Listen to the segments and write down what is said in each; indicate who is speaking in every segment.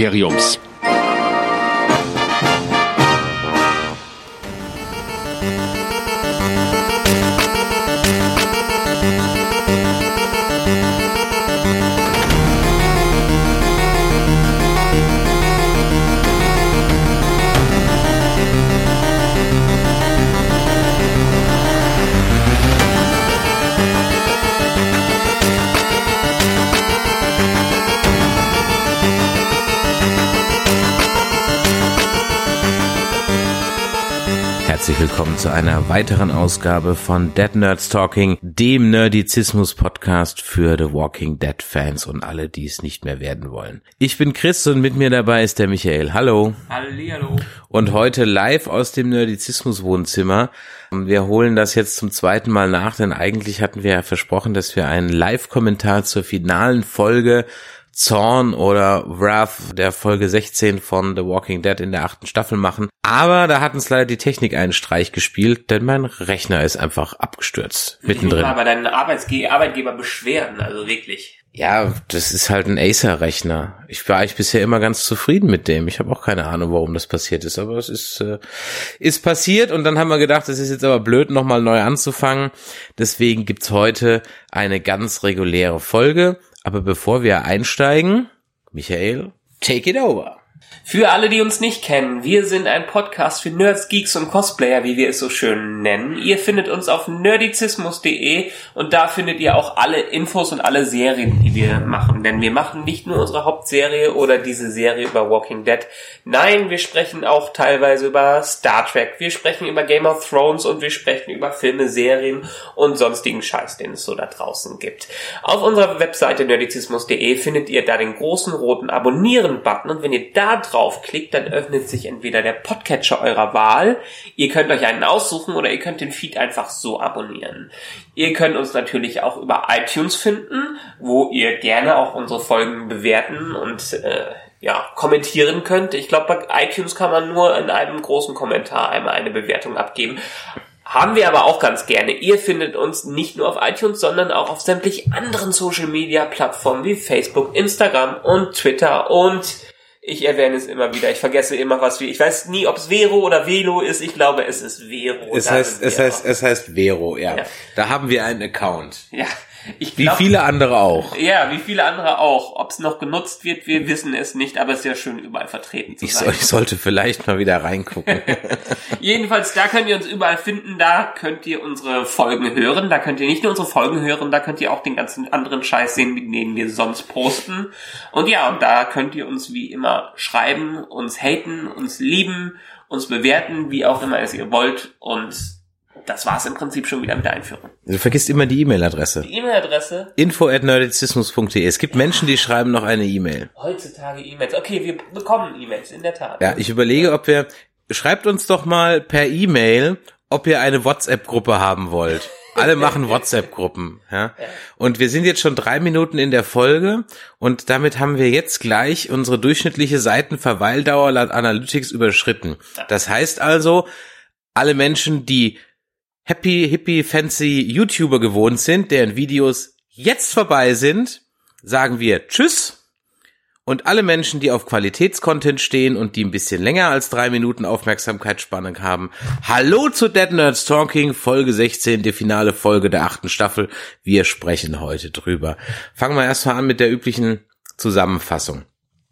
Speaker 1: Imperiums.
Speaker 2: Herzlich willkommen zu einer weiteren Ausgabe von Dead Nerds Talking, dem Nerdizismus-Podcast für The Walking Dead Fans und alle, die es nicht mehr werden wollen. Ich bin Chris und mit mir dabei ist der Michael. Hallo.
Speaker 3: Hallihallo.
Speaker 2: Und heute live aus dem Nerdizismus-Wohnzimmer. Wir holen das jetzt zum zweiten Mal nach, denn eigentlich hatten wir ja versprochen, dass wir einen Live-Kommentar zur finalen Folge Zorn oder Wrath der Folge 16 von The Walking Dead in der achten Staffel machen. Aber da hat uns leider die Technik einen Streich gespielt, denn mein Rechner ist einfach abgestürzt. Mittendrin.
Speaker 3: Ich mal bei deinen Arbeitsge Arbeitgeber beschweren, also wirklich.
Speaker 2: Ja, das ist halt ein Acer-Rechner. Ich war eigentlich bisher immer ganz zufrieden mit dem. Ich habe auch keine Ahnung, warum das passiert ist, aber es ist, äh, ist passiert und dann haben wir gedacht, es ist jetzt aber blöd, nochmal neu anzufangen. Deswegen gibt's heute eine ganz reguläre Folge. Aber bevor wir einsteigen, Michael, take it over.
Speaker 3: Für alle, die uns nicht kennen, wir sind ein Podcast für Nerds, Geeks und Cosplayer, wie wir es so schön nennen. Ihr findet uns auf nerdizismus.de und da findet ihr auch alle Infos und alle Serien, die wir machen. Denn wir machen nicht nur unsere Hauptserie oder diese Serie über Walking Dead. Nein, wir sprechen auch teilweise über Star Trek, wir sprechen über Game of Thrones und wir sprechen über Filme, Serien und sonstigen Scheiß, den es so da draußen gibt. Auf unserer Webseite nerdizismus.de findet ihr da den großen roten Abonnieren-Button und wenn ihr da draufklickt, dann öffnet sich entweder der Podcatcher eurer Wahl, ihr könnt euch einen aussuchen oder ihr könnt den Feed einfach so abonnieren. Ihr könnt uns natürlich auch über iTunes finden, wo ihr gerne auch unsere Folgen bewerten und äh, ja, kommentieren könnt. Ich glaube, bei iTunes kann man nur in einem großen Kommentar einmal eine Bewertung abgeben. Haben wir aber auch ganz gerne. Ihr findet uns nicht nur auf iTunes, sondern auch auf sämtlich anderen Social Media Plattformen wie Facebook, Instagram und Twitter und ich erwähne es immer wieder. Ich vergesse immer was wie. Ich weiß nie, ob es Vero oder Velo ist. Ich glaube, es ist Vero.
Speaker 2: Es heißt, es heißt, es heißt Vero, ja.
Speaker 3: Ja.
Speaker 2: Da haben wir einen Account.
Speaker 3: Ja, ich
Speaker 2: Wie
Speaker 3: glaub,
Speaker 2: viele andere auch.
Speaker 3: Ja, wie viele andere auch. Ob es noch genutzt wird, wir wissen es nicht, aber es ist ja schön, überall vertreten zu
Speaker 2: Ich,
Speaker 3: sein.
Speaker 2: soll, ich sollte vielleicht mal wieder reingucken.
Speaker 3: Jedenfalls, da könnt ihr uns überall finden, da könnt ihr unsere Folgen hören, da könnt ihr nicht nur unsere Folgen hören, da könnt ihr auch den ganzen anderen Scheiß sehen, mit denen wir sonst posten. Und ja, und da könnt ihr uns wie immer schreiben, uns haten, uns lieben, uns bewerten, wie auch immer es ihr wollt. Und das war's im Prinzip schon wieder mit der Einführung.
Speaker 2: Du vergisst immer die E-Mail-Adresse.
Speaker 3: Die E-Mail-Adresse,
Speaker 2: info at nerdizismus.de. Es gibt Menschen, die schreiben noch eine E-Mail.
Speaker 3: heutzutage E-Mails. Okay, wir bekommen E-Mails, in der Tat.
Speaker 2: Ja, ich überlege, ob wir, schreibt uns doch mal per E-Mail, ob ihr eine WhatsApp-Gruppe haben wollt. Alle machen WhatsApp-Gruppen, ja. Und wir sind jetzt schon drei Minuten in der Folge und damit haben wir jetzt gleich unsere durchschnittliche Seitenverweildauer laut Analytics überschritten. Das heißt also, alle Menschen, die happy, hippie, fancy YouTuber gewohnt sind, deren Videos jetzt vorbei sind, sagen wir Tschüss. Und alle Menschen, die auf Qualitätscontent stehen und die ein bisschen länger als drei Minuten Aufmerksamkeitsspanne haben, hallo zu Dead Nerds Talking, Folge 16, die finale Folge der achten Staffel. Wir sprechen heute drüber. Fangen wir erstmal an mit der üblichen Zusammenfassung.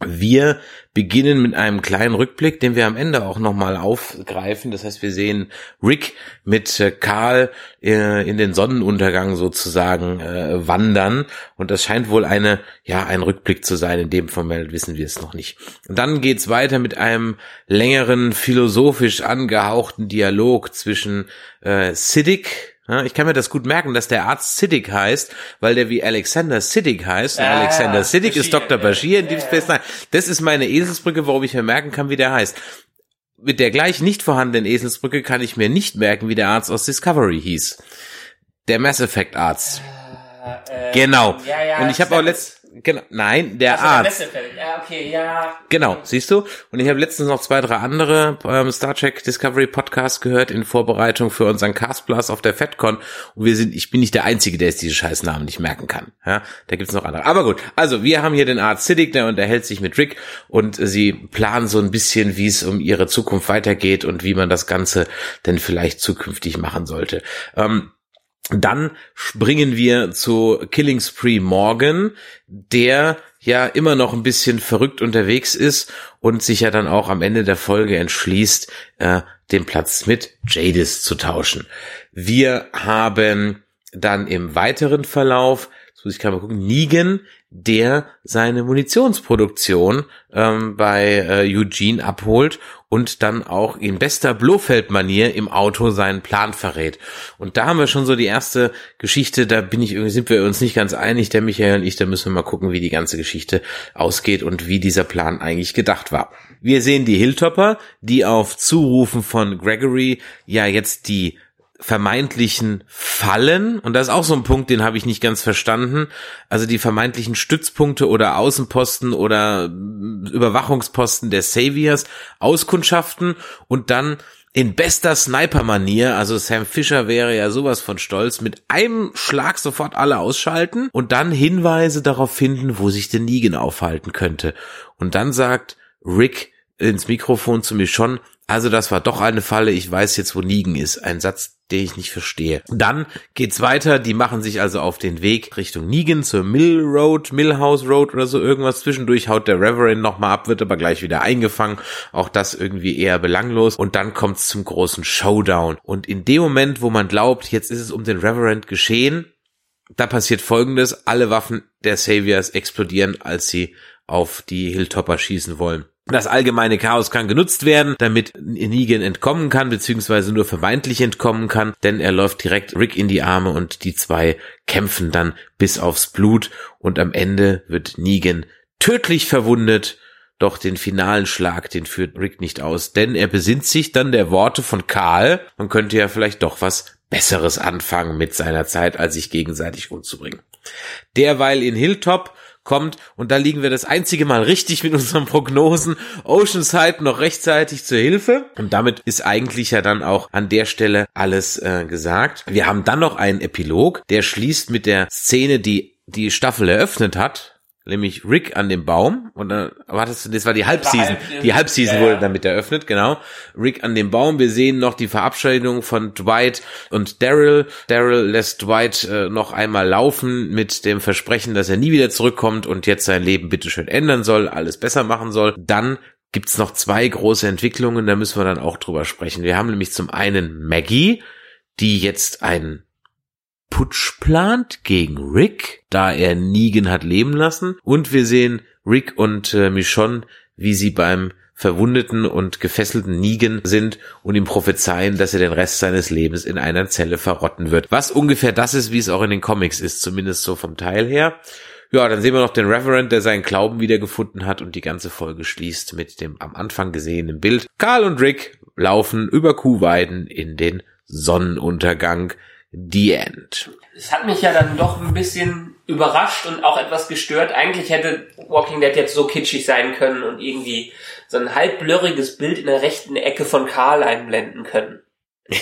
Speaker 2: Wir beginnen mit einem kleinen Rückblick, den wir am Ende auch nochmal aufgreifen. Das heißt, wir sehen Rick mit äh, Karl äh, in den Sonnenuntergang sozusagen äh, wandern. Und das scheint wohl eine, ja, ein Rückblick zu sein. In dem Fall wissen wir es noch nicht. Und dann geht's weiter mit einem längeren, philosophisch angehauchten Dialog zwischen äh, Siddiq, ja, ich kann mir das gut merken, dass der Arzt Siddiq heißt, weil der wie Alexander Siddiq heißt. Und
Speaker 3: Ah,
Speaker 2: Alexander Siddiq ist Dr. Bashir in
Speaker 3: ja,
Speaker 2: Deep. Space Nine. Das ist meine Eselsbrücke, worauf ich mir merken kann, wie der heißt. Mit der gleich nicht vorhandenen Eselsbrücke kann ich mir nicht merken, wie der Arzt aus Discovery hieß. Der Mass Effect Arzt.
Speaker 3: Äh,
Speaker 2: Genau.
Speaker 3: Ja, ja,
Speaker 2: Und ich habe auch letzt Genau, nein, der Arzt.
Speaker 3: Ja, okay, ja.
Speaker 2: Genau, siehst du? Und ich habe letztens noch zwei, drei andere ähm, Star Trek Discovery Podcasts gehört in Vorbereitung für unseren Cast Plus auf der FedCon. Und wir sind, ich bin nicht der Einzige, der jetzt diese scheiß Namen nicht merken kann. Ja, da gibt's noch andere. Aber gut, also wir haben hier den Arzt Siddiq, der unterhält sich mit Rick und äh, sie planen so ein bisschen, wie es um ihre Zukunft weitergeht und wie man das Ganze denn vielleicht zukünftig machen sollte. Ähm, dann springen wir zu Killing Spree Morgan, der ja immer noch ein bisschen verrückt unterwegs ist und sich ja dann auch am Ende der Folge entschließt, äh, den Platz mit Jadis zu tauschen. Wir haben dann im weiteren Verlauf, jetzt muss ich gerade mal gucken, Negan, der seine Munitionsproduktion ähm, bei äh, Eugene abholt und dann auch in bester Blofeld-Manier im Auto seinen Plan verrät. Und da haben wir schon so die erste Geschichte, da bin ich irgendwie, sind wir uns nicht ganz einig, der Michael und ich, da müssen wir mal gucken, wie die ganze Geschichte ausgeht und wie dieser Plan eigentlich gedacht war. Wir sehen die Hilltopper, die auf Zurufen von Gregory ja jetzt die vermeintlichen Fallen, und das ist auch so ein Punkt, den habe ich nicht ganz verstanden, also die vermeintlichen Stützpunkte oder Außenposten oder Überwachungsposten der Saviors auskundschaften und dann in bester Sniper-Manier, also Sam Fisher wäre ja sowas von stolz, mit einem Schlag sofort alle ausschalten und dann Hinweise darauf finden, wo sich der Negan aufhalten könnte. Und dann sagt Rick ins Mikrofon zu mir schon, also das war doch eine Falle, ich weiß jetzt, wo Negan ist. Ein Satz, den ich nicht verstehe. Dann geht's weiter, die machen sich also auf den Weg Richtung Negan zur Mill Road, Millhouse Road oder so irgendwas. Zwischendurch haut der Reverend nochmal ab, wird aber gleich wieder eingefangen. Auch das irgendwie eher belanglos. Und dann kommt's zum großen Showdown. Und in dem Moment, wo man glaubt, jetzt ist es um den Reverend geschehen, da passiert folgendes, alle Waffen der Saviors explodieren, als sie auf die Hilltopper schießen wollen. Das allgemeine Chaos kann genutzt werden, damit Negan entkommen kann, beziehungsweise nur vermeintlich entkommen kann, denn er läuft direkt Rick in die Arme und die zwei kämpfen dann bis aufs Blut und am Ende wird Negan tödlich verwundet, doch den finalen Schlag, den führt Rick nicht aus, denn er besinnt sich dann der Worte von Karl, man könnte ja vielleicht doch was Besseres anfangen mit seiner Zeit, als sich gegenseitig umzubringen. Derweil in Hilltop kommt. Und da liegen wir das einzige Mal richtig mit unseren Prognosen. Oceanside noch rechtzeitig zur Hilfe. Und damit ist eigentlich ja dann auch an der Stelle alles äh, gesagt. Wir haben dann noch einen Epilog, der schließt mit der Szene, die die Staffel eröffnet hat, nämlich Rick an dem Baum und dann war das, das war die Halbseason. Die Halbseason
Speaker 3: Ja, ja.
Speaker 2: wurde damit eröffnet, genau. Rick an dem Baum. Wir sehen noch die Verabschiedung von Dwight und Daryl. Daryl lässt Dwight äh, noch einmal laufen mit dem Versprechen, dass er nie wieder zurückkommt und jetzt sein Leben bitteschön ändern soll, alles besser machen soll. Dann gibt's noch zwei große Entwicklungen, da müssen wir dann auch drüber sprechen. Wir haben nämlich zum einen Maggie, die jetzt einen Putsch plant gegen Rick, da er Negan hat leben lassen. Und wir sehen Rick und äh, Michonne, wie sie beim verwundeten und gefesselten Negan sind und ihm prophezeien, dass er den Rest seines Lebens in einer Zelle verrotten wird. Was ungefähr das ist, wie es auch in den Comics ist, zumindest so vom Teil her. Ja, dann sehen wir noch den Reverend, der seinen Glauben wiedergefunden hat und die ganze Folge schließt mit dem am Anfang gesehenen Bild. Karl und Rick laufen über Kuhweiden in den Sonnenuntergang. The End.
Speaker 3: Es hat mich ja dann doch ein bisschen überrascht und auch etwas gestört. Eigentlich hätte Walking Dead jetzt so kitschig sein können und irgendwie so ein halb blurriges Bild in der rechten Ecke von Karl einblenden können.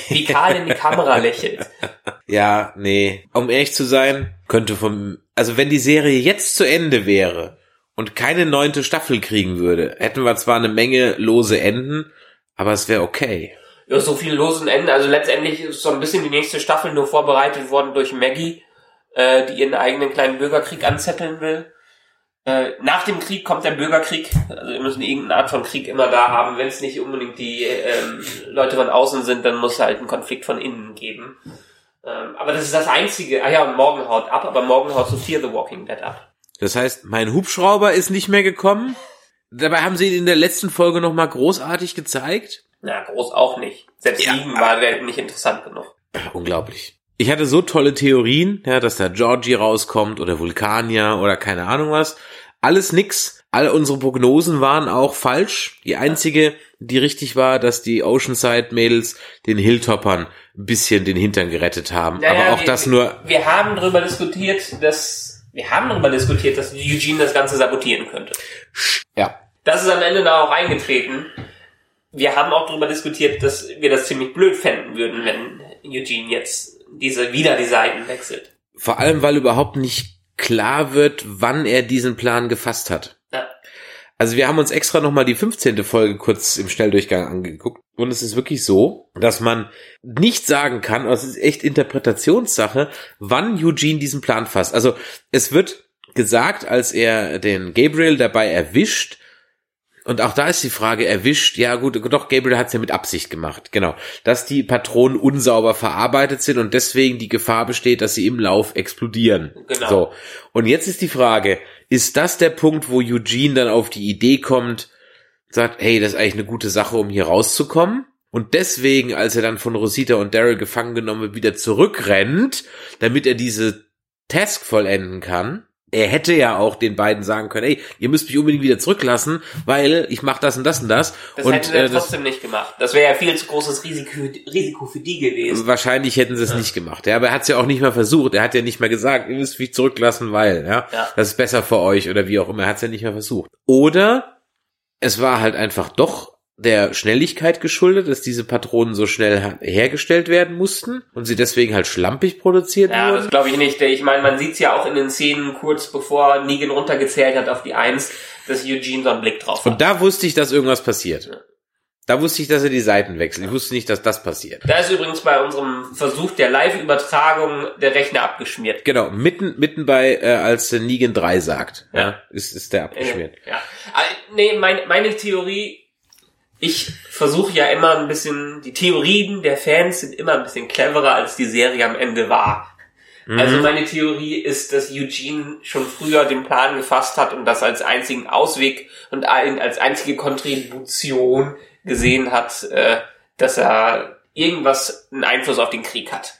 Speaker 3: Wie Karl in die Kamera lächelt.
Speaker 2: Ja, nee. Um ehrlich zu sein, könnte vom, also wenn die Serie jetzt zu Ende wäre und keine neunte Staffel kriegen würde, hätten wir zwar eine Menge lose Enden, aber es wäre okay.
Speaker 3: Ja, so viele losen Enden. Also letztendlich ist so ein bisschen die nächste Staffel nur vorbereitet worden durch Maggie, äh, die ihren eigenen kleinen Bürgerkrieg anzetteln will. Äh, nach dem Krieg kommt der Bürgerkrieg. Also wir müssen irgendeine Art von Krieg immer da haben. Wenn es nicht unbedingt die ähm, Leute von außen sind, dann muss halt ein Konflikt von innen geben. Ähm, aber das ist das Einzige. Ah ja, morgen haut ab, aber morgen haut so Fear the Walking Dead ab.
Speaker 2: Das heißt, mein Hubschrauber ist nicht mehr gekommen. Dabei haben sie ihn in der letzten Folge nochmal großartig gezeigt.
Speaker 3: Na, groß auch nicht. Selbst
Speaker 2: Ja,
Speaker 3: sieben war nicht interessant genug.
Speaker 2: Unglaublich. Ich hatte so tolle Theorien, ja, dass da Georgie rauskommt oder Vulkanier oder keine Ahnung was. Alles nix. Alle unsere Prognosen waren auch falsch. Die einzige, die richtig war, dass die Oceanside-Mädels den Hilltoppern ein bisschen den Hintern gerettet haben.
Speaker 3: Naja,
Speaker 2: Aber auch
Speaker 3: wir,
Speaker 2: das nur,
Speaker 3: Wir haben darüber diskutiert, dass Wir haben darüber diskutiert, dass Eugene das Ganze sabotieren könnte.
Speaker 2: Ja.
Speaker 3: Das ist am Ende da auch eingetreten. Wir haben auch darüber diskutiert, dass wir das ziemlich blöd fänden würden, wenn Eugene jetzt diese wieder die Seiten wechselt.
Speaker 2: Vor allem, weil überhaupt nicht klar wird, wann er diesen Plan gefasst hat.
Speaker 3: Ja.
Speaker 2: Also wir haben uns extra nochmal die 15. Folge kurz im Schnelldurchgang angeguckt. Und es ist wirklich so, dass man nicht sagen kann, es ist echt Interpretationssache, wann Eugene diesen Plan fasst. Also es wird gesagt, als er den Gabriel dabei erwischt, und auch da ist die Frage erwischt, ja gut, doch, Gabriel hat es ja mit Absicht gemacht, genau, dass die Patronen unsauber verarbeitet sind und deswegen die Gefahr besteht, dass sie im Lauf explodieren.
Speaker 3: Genau.
Speaker 2: So. Und jetzt ist die Frage, ist das der Punkt, wo Eugene dann auf die Idee kommt, sagt, hey, das ist eigentlich eine gute Sache, um hier rauszukommen? Und deswegen, als er dann von Rosita und Daryl gefangen genommen wird, wieder zurückrennt, damit er diese Task vollenden kann. Er hätte ja auch den beiden sagen können, ey, ihr müsst mich unbedingt wieder zurücklassen, weil ich mache das und das und das.
Speaker 3: Das
Speaker 2: und
Speaker 3: hätten wir
Speaker 2: äh, das,
Speaker 3: trotzdem nicht gemacht. Das wäre ja viel zu großes Risiko, Risiko für die gewesen.
Speaker 2: wahrscheinlich hätten sie es nicht gemacht. Ja, aber er hat es ja auch nicht mal versucht. Er hat ja nicht mal gesagt, ihr müsst mich zurücklassen, weil, ja,
Speaker 3: Ja.
Speaker 2: das ist besser für euch oder wie auch immer. Er hat es ja nicht mal versucht. Oder es war halt einfach doch der Schnelligkeit geschuldet, dass diese Patronen so schnell her- hergestellt werden mussten und sie deswegen halt schlampig produziert
Speaker 3: Ja, das
Speaker 2: wurden.
Speaker 3: glaube ich nicht. Ich meine, man sieht's ja auch in den Szenen kurz bevor Negan runtergezählt hat auf die Eins, dass Eugene so einen Blick drauf hat.
Speaker 2: Und da wusste ich, dass irgendwas passiert. Da wusste ich, dass er die Seiten wechselt. Ich wusste nicht, dass das passiert.
Speaker 3: Da ist übrigens bei unserem Versuch der Live-Übertragung der Rechner abgeschmiert.
Speaker 2: Genau, mitten, mitten bei, äh, als Negan 3 sagt, ja,
Speaker 3: Ja.
Speaker 2: ist, ist der abgeschmiert.
Speaker 3: Ja. Äh, Nee, mein, meine Theorie, ich versuche ja immer ein bisschen, die Theorien der Fans sind immer ein bisschen cleverer, als die Serie am Ende war. Also meine Theorie ist, dass Eugene schon früher den Plan gefasst hat und das als einzigen Ausweg und als einzige Kontribution gesehen hat, äh, dass er irgendwas einen Einfluss auf den Krieg hat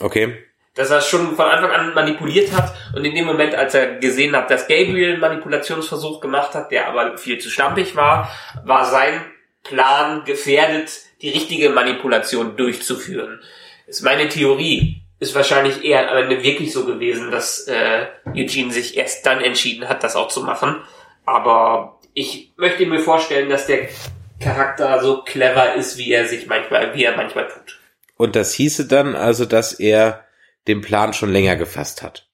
Speaker 2: Okay.
Speaker 3: Dass er schon von Anfang an manipuliert hat und in dem Moment, als er gesehen hat, dass Gabriel einen Manipulationsversuch gemacht hat, der aber viel zu schlampig war, war sein Plan gefährdet, die richtige Manipulation durchzuführen. Ist meine Theorie. Ist wahrscheinlich eher am Ende wirklich so gewesen, dass äh, Eugene sich erst dann entschieden hat, das auch zu machen. Aber ich möchte mir vorstellen, dass der Charakter so clever ist, wie er sich manchmal, wie er manchmal tut.
Speaker 2: Und das hieße dann also, dass er den Plan schon länger gefasst hat.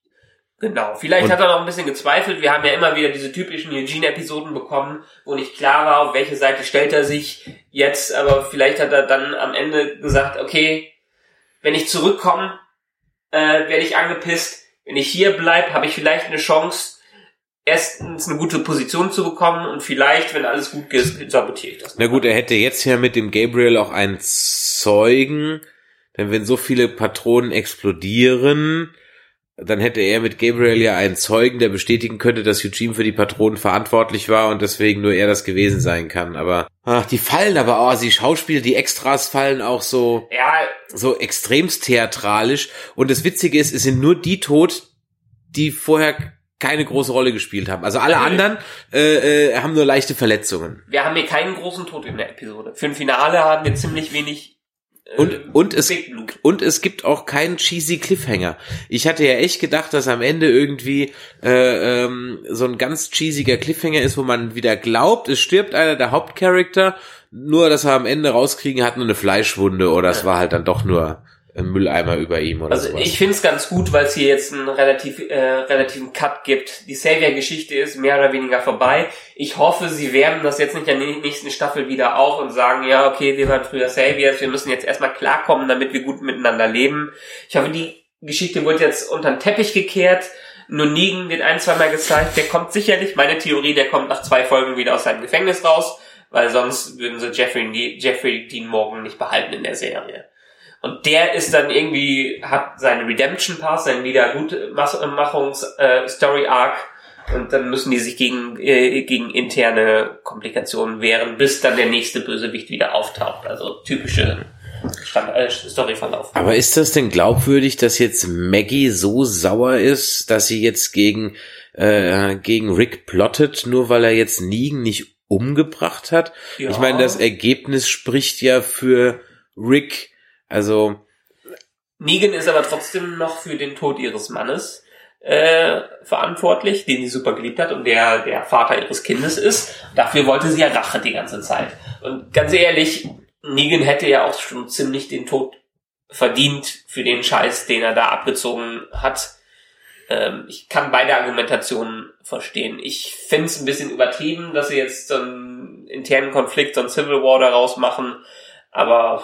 Speaker 3: Genau, vielleicht
Speaker 2: Und-
Speaker 3: hat er noch ein bisschen gezweifelt. Wir haben ja immer wieder diese typischen Eugene-Episoden bekommen, wo nicht klar war, auf welche Seite stellt er sich jetzt, aber vielleicht hat er dann am Ende gesagt, okay, wenn ich zurückkomme, äh, werde ich angepisst. Wenn ich hier bleib, habe ich vielleicht eine Chance, erstens eine gute Position zu bekommen und vielleicht, wenn alles gut geht, sabotiere ich das.
Speaker 2: Na gut, er hätte jetzt ja mit dem Gabriel auch einen Zeugen, denn wenn so viele Patronen explodieren, dann hätte er mit Gabriel ja einen Zeugen, der bestätigen könnte, dass Eugene für die Patronen verantwortlich war und deswegen nur er das gewesen sein kann. Aber ach, die fallen aber auch, also die Schauspieler, die Extras fallen auch so
Speaker 3: Ja,
Speaker 2: so extremst theatralisch. Und das Witzige ist, es sind nur die tot, die vorher keine große Rolle gespielt haben. Also alle anderen äh, äh, haben nur leichte Verletzungen.
Speaker 3: wir haben hier keinen großen Tod in der Episode. Für ein Finale haben wir ziemlich wenig äh,
Speaker 2: Und, und es und es gibt auch keinen cheesy Cliffhanger. Ich hatte ja echt gedacht, dass am Ende irgendwie äh, ähm, so ein ganz cheesiger Cliffhanger ist, wo man wieder glaubt, es stirbt einer der Hauptcharakter, nur dass wir am Ende rauskriegen, hat nur eine Fleischwunde oder es war halt dann doch nur Mülleimer über ihm oder
Speaker 3: Also
Speaker 2: sowas.
Speaker 3: ich finde es ganz gut, weil es hier jetzt einen relativ äh, relativen Cut gibt. Die Savior-Geschichte ist mehr oder weniger vorbei. Ich hoffe, sie wärmen das jetzt nicht in der nächsten Staffel wieder auf und sagen, ja, okay, wir waren früher Saviors, wir müssen jetzt erstmal klarkommen, damit wir gut miteinander leben. Ich hoffe, die Geschichte wird jetzt unter den Teppich gekehrt. Nur Negan wird ein, zweimal gezeigt. Der kommt sicherlich, meine Theorie, der kommt nach zwei Folgen wieder aus seinem Gefängnis raus, weil sonst würden sie Jeffrey, Jeffrey Dean Morgan nicht behalten in der Serie. Und der ist dann irgendwie, hat seinen Redemption Pass, seinen Wiedergutmachungs-Story-Arc. Und dann müssen die sich gegen, äh, gegen interne Komplikationen wehren, bis dann der nächste Bösewicht wieder auftaucht. Also typische Stand äh, Storyverlauf.
Speaker 2: Aber ist das denn glaubwürdig, dass jetzt Maggie so sauer ist, dass sie jetzt gegen, äh, gegen Rick plottet, nur weil er jetzt Negan nicht umgebracht hat?
Speaker 3: Ja.
Speaker 2: Ich meine, das Ergebnis spricht ja für Rick. Also,
Speaker 3: Negan ist aber trotzdem noch für den Tod ihres Mannes. äh, verantwortlich, den sie super geliebt hat und der der Vater ihres Kindes ist. Dafür wollte sie ja Rache die ganze Zeit. Und ganz ehrlich, Negan hätte ja auch schon ziemlich den Tod verdient für den Scheiß, den er da abgezogen hat. Ähm, ich kann beide Argumentationen verstehen. Ich finde es ein bisschen übertrieben, dass sie jetzt so einen internen Konflikt, so einen Civil War daraus machen, aber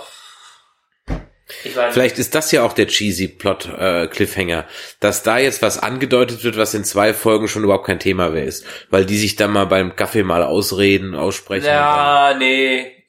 Speaker 2: Vielleicht ist das ja auch der cheesy Plot äh, Cliffhanger, dass da jetzt was angedeutet wird, was in zwei Folgen schon überhaupt kein Thema mehr ist, weil die sich dann mal beim Kaffee mal ausreden, aussprechen.
Speaker 3: Ja, nee.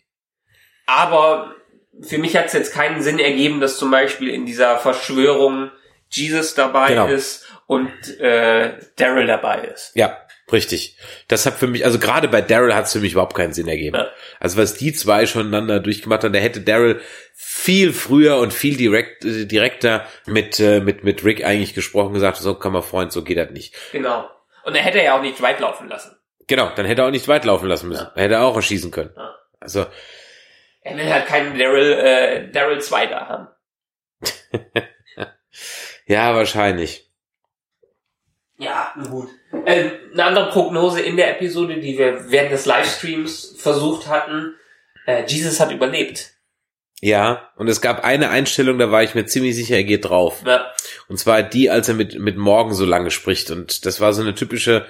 Speaker 3: Aber für mich hat es jetzt keinen Sinn ergeben, dass zum Beispiel in dieser Verschwörung Jesus dabei genau. ist und äh, Daryl dabei ist.
Speaker 2: Ja, Richtig. Das hat für mich, also gerade bei Daryl hat es für mich überhaupt keinen Sinn ergeben. Ja. Also was die zwei schon einander durchgemacht haben, da hätte Daryl viel früher und viel direkt, äh, direkter mit, äh, mit, mit Rick eigentlich gesprochen, gesagt, so kann man Freund, so geht das nicht.
Speaker 3: Genau. Und er hätte ja auch nicht weit laufen lassen.
Speaker 2: Genau, dann hätte er auch nicht weit laufen lassen müssen. Ja. Er hätte auch erschießen können. Ja. Also.
Speaker 3: Er will halt keinen Daryl, äh, Daryl 2 da haben.
Speaker 2: ja, wahrscheinlich.
Speaker 3: Ja, gut. Äh, eine andere Prognose in der Episode, die wir während des Livestreams versucht hatten. Äh, Jesus hat überlebt.
Speaker 2: Ja, und es gab eine Einstellung, da war ich mir ziemlich sicher, er geht drauf. Ja. Und zwar die, als er mit, mit Morgen so lange spricht. Und das war so eine typische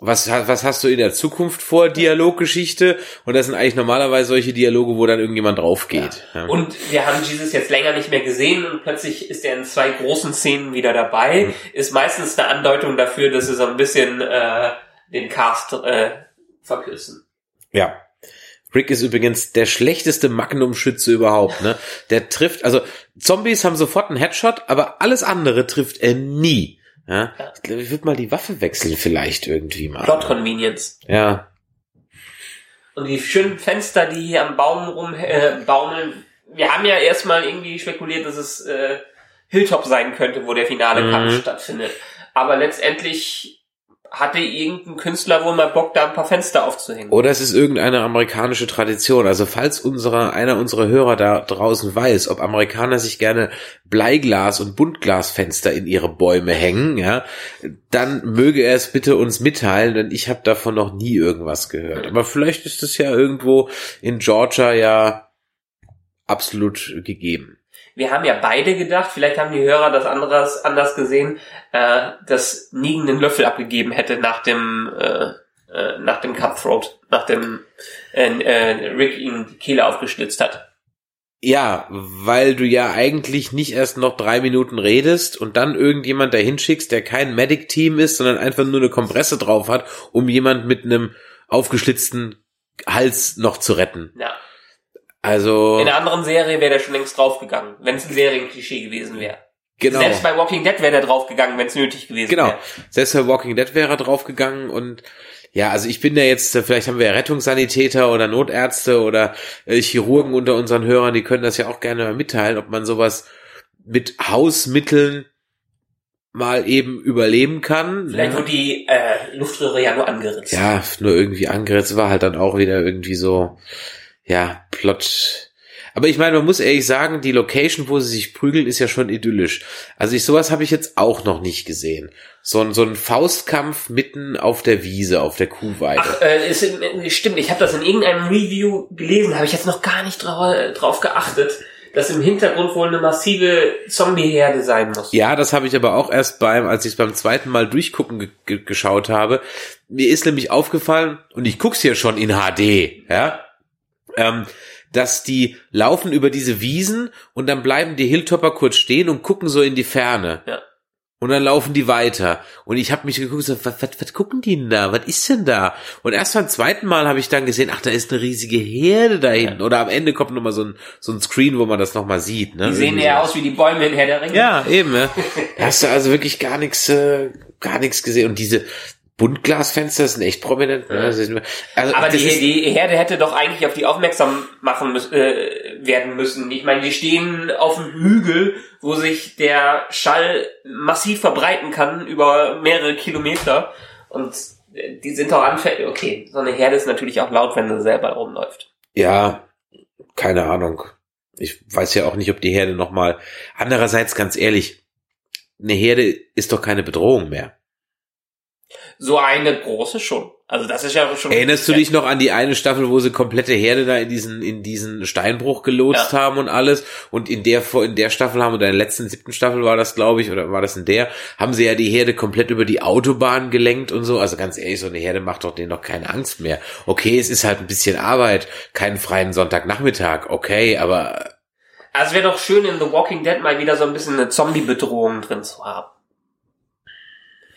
Speaker 2: was, was hast du in der Zukunft vor, Dialoggeschichte? Und das sind eigentlich normalerweise solche Dialoge, wo dann irgendjemand draufgeht.
Speaker 3: Ja. Ja. Und wir haben Jesus jetzt länger nicht mehr gesehen und plötzlich ist er in zwei großen Szenen wieder dabei. Mhm. Ist meistens eine Andeutung dafür, dass sie so ein bisschen äh, den Cast äh, verkürzen.
Speaker 2: Ja. Rick ist übrigens der schlechteste Magnum-Schütze überhaupt, ne? Der trifft, also Zombies haben sofort einen Headshot, aber alles andere trifft er nie. Ja? ja. Ich glaube, ich würde mal die Waffe wechseln vielleicht irgendwie mal.
Speaker 3: Plot Convenience.
Speaker 2: Ja.
Speaker 3: Und die schönen Fenster, die hier am Baum rum äh, baumeln. Wir haben ja erstmal irgendwie spekuliert, dass es äh, Hilltop sein könnte, wo der finale mhm. Kampf stattfindet. Aber letztendlich hatte irgendein Künstler wohl mal Bock, da ein paar Fenster aufzuhängen.
Speaker 2: Oder es ist irgendeine amerikanische Tradition. Also falls unserer, einer unserer Hörer da draußen weiß, ob Amerikaner sich gerne Bleiglas und Buntglasfenster in ihre Bäume hängen, ja, dann möge er es bitte uns mitteilen, denn ich habe davon noch nie irgendwas gehört. Aber vielleicht ist es ja irgendwo in Georgia ja absolut gegeben
Speaker 3: wir haben ja beide gedacht, vielleicht haben die Hörer das anderes anders gesehen, äh, dass Negan den Löffel abgegeben hätte nach dem äh, äh, nach dem Cutthroat, nach dem äh, äh, Rick ihm die Kehle aufgeschlitzt hat.
Speaker 2: Ja, weil du ja eigentlich nicht erst noch drei Minuten redest und dann irgendjemand dahin schickst, der kein Medic-Team ist, sondern einfach nur eine Kompresse drauf hat, um jemand mit einem aufgeschlitzten Hals noch zu retten.
Speaker 3: Ja.
Speaker 2: Also.
Speaker 3: In einer anderen Serie wäre der schon längst draufgegangen, wenn es ein Serienklischee gewesen wäre. Genau. Selbst bei Walking Dead wäre der draufgegangen, wenn es nötig gewesen
Speaker 2: genau.
Speaker 3: wäre.
Speaker 2: Genau. Selbst bei Walking Dead wäre er draufgegangen und ja, also ich bin ja jetzt, vielleicht haben wir ja Rettungssanitäter oder Notärzte oder äh, Chirurgen unter unseren Hörern, die können das ja auch gerne mal mitteilen, ob man sowas mit Hausmitteln mal eben überleben kann.
Speaker 3: Vielleicht ja. wurde die äh, Luftröhre ja nur angeritzt.
Speaker 2: Ja, nur irgendwie angeritzt war halt dann auch wieder irgendwie so, ja, Plot. Aber ich meine, man muss ehrlich sagen, die Location, wo sie sich prügeln, ist ja schon idyllisch. Also ich sowas habe ich jetzt auch noch nicht gesehen. So ein, so ein Faustkampf mitten auf der Wiese, auf der Kuhweide.
Speaker 3: Ach, äh, ist, stimmt, ich habe das in irgendeinem Review gelesen, habe ich jetzt noch gar nicht drauf, drauf geachtet dass im Hintergrund wohl eine massive Zombie-Herde sein muss.
Speaker 2: Ja, das habe ich aber auch erst beim, als ich es beim zweiten Mal durchgucken ge ge geschaut habe. Mir ist nämlich aufgefallen, und ich guck's hier schon in HD, ja, ähm, dass die laufen über diese Wiesen und dann bleiben die Hilltopper kurz stehen und gucken so in die Ferne.
Speaker 3: Ja.
Speaker 2: Und dann laufen die weiter. Und ich habe mich geguckt, so, was, was, was gucken die denn da? Was ist denn da? Und erst beim zweiten Mal habe ich dann gesehen, ach, da ist eine riesige Herde da hinten. Ja. Oder am Ende kommt nochmal so ein, so ein Screen, wo man das nochmal sieht. Ne?
Speaker 3: Die sehen eher aus wie die Bäume in Herr der Ringe.
Speaker 2: Ja, eben. Ne? da hast du also wirklich gar nichts, äh, gar nichts gesehen. Und diese, Buntglasfenster sind echt prominent. Ne? Also,
Speaker 3: Aber die, die Herde hätte doch eigentlich auf die aufmerksam machen müssen, äh, werden müssen. Ich meine, die stehen auf einem Hügel, wo sich der Schall massiv verbreiten kann über mehrere Kilometer. Und äh, die sind doch anfällig. Okay, so eine Herde ist natürlich auch laut, wenn sie selber rumläuft.
Speaker 2: Ja, keine Ahnung. Ich weiß ja auch nicht, ob die Herde nochmal. Andererseits, ganz ehrlich, eine Herde ist doch keine Bedrohung mehr.
Speaker 3: So eine große schon. Also das ist ja schon.
Speaker 2: Erinnerst du dich noch an die eine Staffel, wo sie komplette Herde da in diesen in diesen Steinbruch gelotst
Speaker 3: Ja.
Speaker 2: haben und alles? Und in der in der Staffel haben oder in der letzten siebten Staffel war das, glaube ich, oder war das in der, haben sie ja die Herde komplett über die Autobahn gelenkt und so. Also ganz ehrlich, so eine Herde macht doch denen doch keine Angst mehr. Okay, es ist halt ein bisschen Arbeit, keinen freien Sonntagnachmittag, okay, aber
Speaker 3: Also es wäre doch schön, in The Walking Dead mal wieder so ein bisschen eine Zombie-Bedrohung drin zu haben.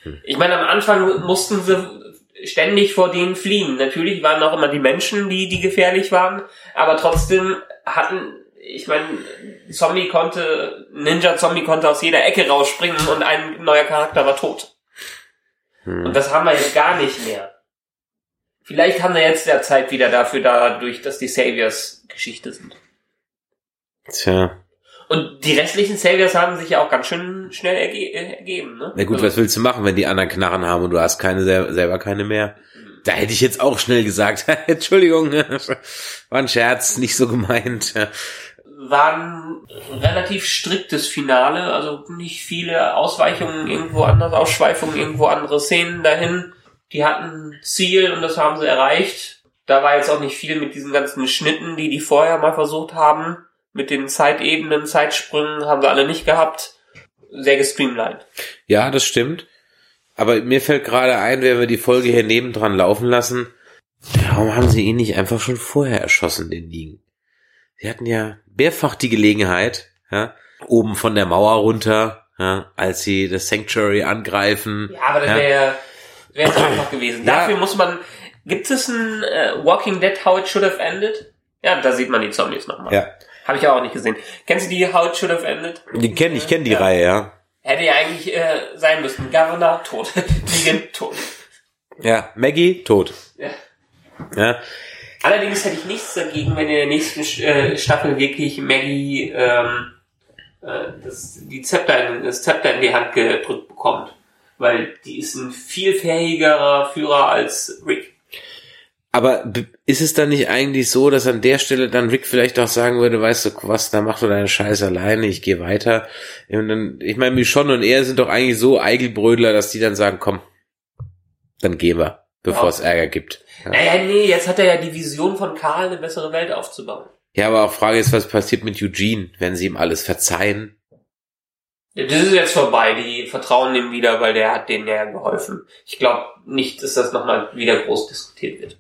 Speaker 2: Hm.
Speaker 3: Ich meine, am Anfang mussten sie ständig vor denen fliehen. Natürlich waren auch immer die Menschen, die, die gefährlich waren, aber trotzdem hatten, ich meine, Zombie konnte, Ninja-Zombie konnte aus jeder Ecke rausspringen und ein neuer Charakter war tot.
Speaker 2: hm.
Speaker 3: Und das haben wir jetzt gar nicht mehr. Vielleicht haben wir jetzt der Zeit wieder dafür, dadurch, dass die Saviors Geschichte sind.
Speaker 2: tja.
Speaker 3: Und die restlichen Saviors haben sich ja auch ganz schön schnell erge äh, ergeben, ne?
Speaker 2: Na gut, was willst du machen, wenn die anderen Knarren haben und du hast keine sel- selber keine mehr? Da hätte ich jetzt auch schnell gesagt, Entschuldigung, war ein Scherz, nicht so gemeint.
Speaker 3: War ein relativ striktes Finale, also nicht viele Ausweichungen irgendwo anders, Ausschweifungen irgendwo andere Szenen dahin. Die hatten Ziel und das haben sie erreicht. Da war jetzt auch nicht viel mit diesen ganzen Schnitten, die die vorher mal versucht haben. Mit den Zeitebenen, Zeitsprüngen haben sie alle nicht gehabt. Sehr gestreamlined.
Speaker 2: Ja, das stimmt. Aber mir fällt gerade ein, wenn wir die Folge hier nebendran laufen lassen, warum haben sie ihn nicht einfach schon vorher erschossen, den Ligen? Sie hatten ja mehrfach die Gelegenheit, ja, oben von der Mauer runter, ja, als sie das Sanctuary angreifen.
Speaker 3: Ja, aber das
Speaker 2: Ja.
Speaker 3: wäre wäre zu einfach gewesen.
Speaker 2: Ja.
Speaker 3: Dafür muss man. Gibt es ein äh, Walking Dead How It Should Have Ended? Ja, da sieht man die Zombies nochmal.
Speaker 2: Ja,
Speaker 3: Habe ich auch nicht gesehen. Kennst du die How It Should Have Ended?
Speaker 2: die kenn, ich kenne die
Speaker 3: Ja.
Speaker 2: Reihe, ja.
Speaker 3: Hätte ja eigentlich äh, sein müssen. Governor tot. Negan tot.
Speaker 2: Ja, Maggie, tot.
Speaker 3: Ja.
Speaker 2: Ja,
Speaker 3: Allerdings hätte ich nichts dagegen, wenn in der nächsten äh, Staffel wirklich Maggie ähm, äh, das, die Zepter, in- das Zepter in die Hand gedrückt bekommt. Weil die ist ein viel fähigerer Führer als Rick.
Speaker 2: Aber ist es dann nicht eigentlich so, dass an der Stelle dann Rick vielleicht auch sagen würde, weißt du was, da mach du deine Scheiße alleine, ich gehe weiter. Und dann, ich meine, Michonne und er sind doch eigentlich so Eigelbrödler, dass die dann sagen, komm, dann gehen wir, bevor
Speaker 3: Ja.
Speaker 2: es Ärger gibt. Ja.
Speaker 3: Naja, nee, jetzt hat er ja die Vision von Karl, eine bessere Welt aufzubauen.
Speaker 2: ja, aber auch Frage ist, was passiert mit Eugene, wenn sie ihm alles verzeihen?
Speaker 3: Das ist jetzt vorbei, die vertrauen ihm wieder, weil der hat denen ja geholfen. Ich glaube nicht, dass das nochmal wieder groß diskutiert wird.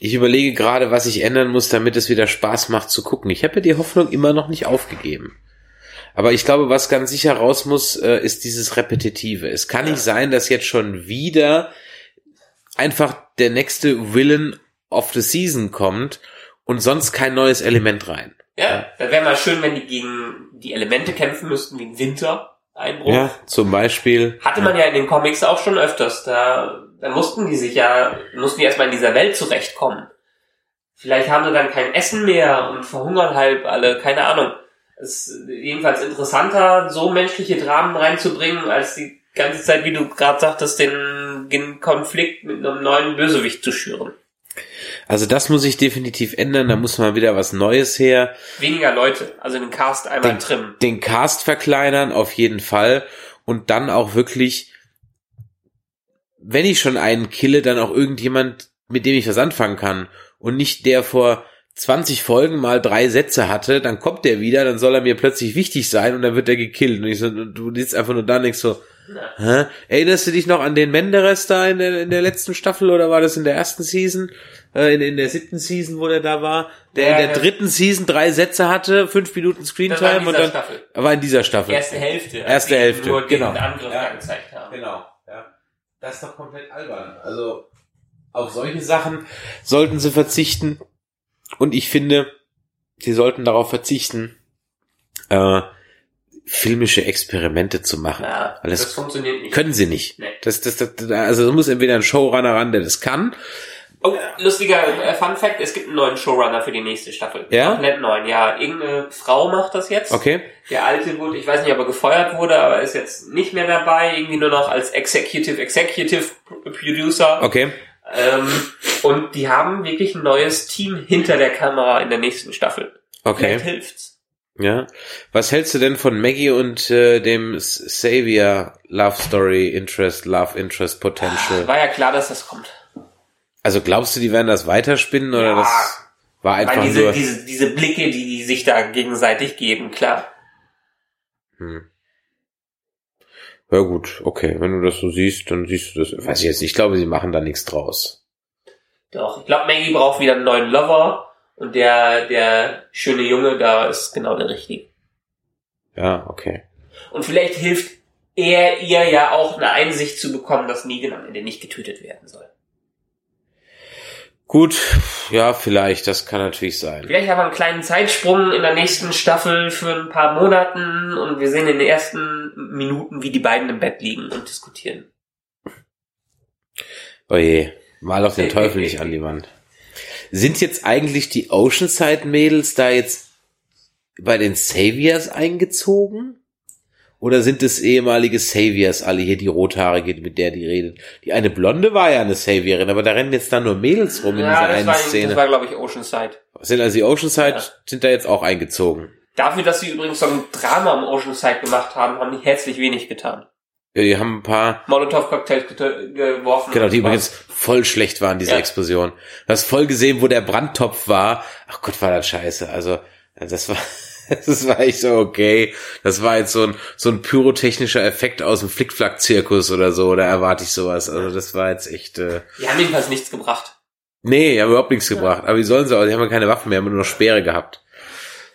Speaker 2: Ich überlege gerade, was ich ändern muss, damit es wieder Spaß macht zu gucken. Ich habe ja die Hoffnung immer noch nicht aufgegeben. Aber ich glaube, was ganz sicher raus muss, äh, ist dieses Repetitive. Es kann nicht sein, dass jetzt schon wieder einfach der nächste Villain of the Season kommt und sonst kein neues Element rein.
Speaker 3: Ja, da wäre mal schön, wenn die gegen die Elemente kämpfen müssten, wie ein Wintereinbruch.
Speaker 2: Ja, zum Beispiel.
Speaker 3: Hatte man ja in den Comics auch schon öfters. Da, da mussten die sich ja, mussten die erstmal in dieser Welt zurechtkommen. Vielleicht haben sie dann kein Essen mehr und verhungern halb alle, keine Ahnung. Es ist jedenfalls interessanter, so menschliche Dramen reinzubringen, als die ganze Zeit, wie du gerade sagtest, den, Konflikt mit einem neuen Bösewicht zu schüren.
Speaker 2: Also das muss sich definitiv ändern. Da muss mal wieder was Neues her.
Speaker 3: Weniger Leute, also den Cast einmal
Speaker 2: Den-
Speaker 3: trimmen.
Speaker 2: den Cast verkleinern, auf jeden Fall. Und dann auch wirklich, wenn ich schon einen kille, dann auch irgendjemand, mit dem ich was anfangen kann. Und nicht der vor 20 Folgen mal drei Sätze hatte, dann kommt der wieder, dann soll er mir plötzlich wichtig sein und dann wird er gekillt. Und ich so, du sitzt einfach nur da und denkst so, Hä? Erinnerst du dich noch an den Menderes da in der, in der letzten Staffel oder war das in der ersten Season? Äh, in, in der siebten Season, wo der da war? Der
Speaker 3: Ja,
Speaker 2: in der
Speaker 3: ja.
Speaker 2: dritten Season drei Sätze hatte, fünf Minuten Screentime und dann
Speaker 3: Staffel.
Speaker 2: war in dieser Staffel.
Speaker 3: Erste Hälfte.
Speaker 2: Erste
Speaker 3: die
Speaker 2: Hälfte,
Speaker 3: Nur
Speaker 2: genau.
Speaker 3: den Angriff
Speaker 2: Ja.
Speaker 3: gezeigt haben.
Speaker 2: Genau. Das ist doch komplett albern. Also auf solche Sachen sollten sie verzichten. Und ich finde, sie sollten darauf verzichten, äh, filmische Experimente zu machen.
Speaker 3: Ja,
Speaker 2: Alles
Speaker 3: das funktioniert nicht.
Speaker 2: Können sie nicht.
Speaker 3: Nee.
Speaker 2: Das, das, das, also es muss entweder ein Showrunner ran, der das kann.
Speaker 3: Oh, lustiger äh, Fun Fact, es gibt einen neuen Showrunner für die nächste Staffel.
Speaker 2: Ja?
Speaker 3: Komplett neuen, ja. Irgendeine Frau macht das jetzt.
Speaker 2: Okay.
Speaker 3: Der alte wurde, ich weiß nicht, ob er gefeuert wurde, aber ist jetzt nicht mehr dabei, irgendwie nur noch als Executive, Executive Producer.
Speaker 2: Okay.
Speaker 3: Ähm, und die haben wirklich ein neues Team hinter der Kamera in der nächsten Staffel.
Speaker 2: Okay.
Speaker 3: Vielleicht hilft's.
Speaker 2: Ja. Was hältst du denn von Maggie und äh, dem Savior Love Story Interest, Love Interest Potential?
Speaker 3: War ja klar, dass das kommt.
Speaker 2: Also glaubst du, die werden das weiterspinnen oder
Speaker 3: Ja.
Speaker 2: das war einfach
Speaker 3: Weil diese,
Speaker 2: nur?
Speaker 3: diese, diese Blicke, die die sich da gegenseitig geben, klar.
Speaker 2: Hm. Ja gut, okay. Wenn du das so siehst, dann siehst du das. Weiß ich jetzt nicht. Ich glaube, sie machen da nichts draus.
Speaker 3: Doch, ich glaube, Maggie braucht wieder einen neuen Lover und der, der schöne Junge da ist genau der richtige.
Speaker 2: Ja, okay.
Speaker 3: Und vielleicht hilft er ihr ja auch eine Einsicht zu bekommen, dass Negan am Ende nicht getötet werden soll.
Speaker 2: Gut, ja, vielleicht. Das kann natürlich sein.
Speaker 3: Vielleicht haben wir einen kleinen Zeitsprung in der nächsten Staffel für ein paar Monaten und wir sehen in den ersten Minuten, wie die beiden im Bett liegen und diskutieren.
Speaker 2: Oje, mal auf den Teufel nicht an die Wand. Sind jetzt eigentlich die Oceanside-Mädels da jetzt bei den Saviors eingezogen? Oder sind es ehemalige Saviors alle hier, die rothaarige, mit der die redet? Die eine Blonde war ja eine Saviorin, aber da rennen jetzt dann nur Mädels rum in dieser
Speaker 3: Ja,
Speaker 2: einen
Speaker 3: war,
Speaker 2: Szene.
Speaker 3: das war glaube ich, Oceanside.
Speaker 2: sind also die Oceanside,
Speaker 3: Ja.
Speaker 2: sind da jetzt auch eingezogen.
Speaker 3: Dafür, dass sie übrigens so ein Drama am Oceanside gemacht haben, haben die herzlich wenig getan.
Speaker 2: Ja, die haben ein paar,
Speaker 3: Molotow-Cocktails geworfen.
Speaker 2: genau, die übrigens voll schlecht waren, diese
Speaker 3: Ja.
Speaker 2: Explosion. Du hast voll gesehen, wo der Brandtopf war. Ach Gott, war das scheiße. Also, das war, das war echt so okay. Das war jetzt so ein, so ein pyrotechnischer Effekt aus dem Flickflack-Zirkus oder so, da erwarte ich sowas. Also, das war jetzt echt, äh,
Speaker 3: Die haben jedenfalls nichts gebracht.
Speaker 2: nee, die haben überhaupt nichts gebracht. Aber wie sollen sie auch? Die haben ja keine Waffen mehr, haben nur noch Speere gehabt.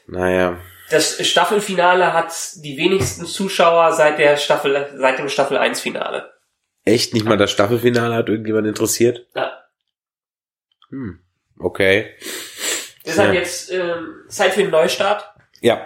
Speaker 2: Naja.
Speaker 3: Das Staffelfinale hat die wenigsten Zuschauer seit der Staffel, seit dem Staffel 1 Finale.
Speaker 2: Echt nicht mal das Staffelfinale hat irgendjemand interessiert?
Speaker 3: Ja.
Speaker 2: Hm. Okay.
Speaker 3: Deshalb
Speaker 2: Ja.
Speaker 3: jetzt ähm, Zeit für einen Neustart.
Speaker 2: Ja.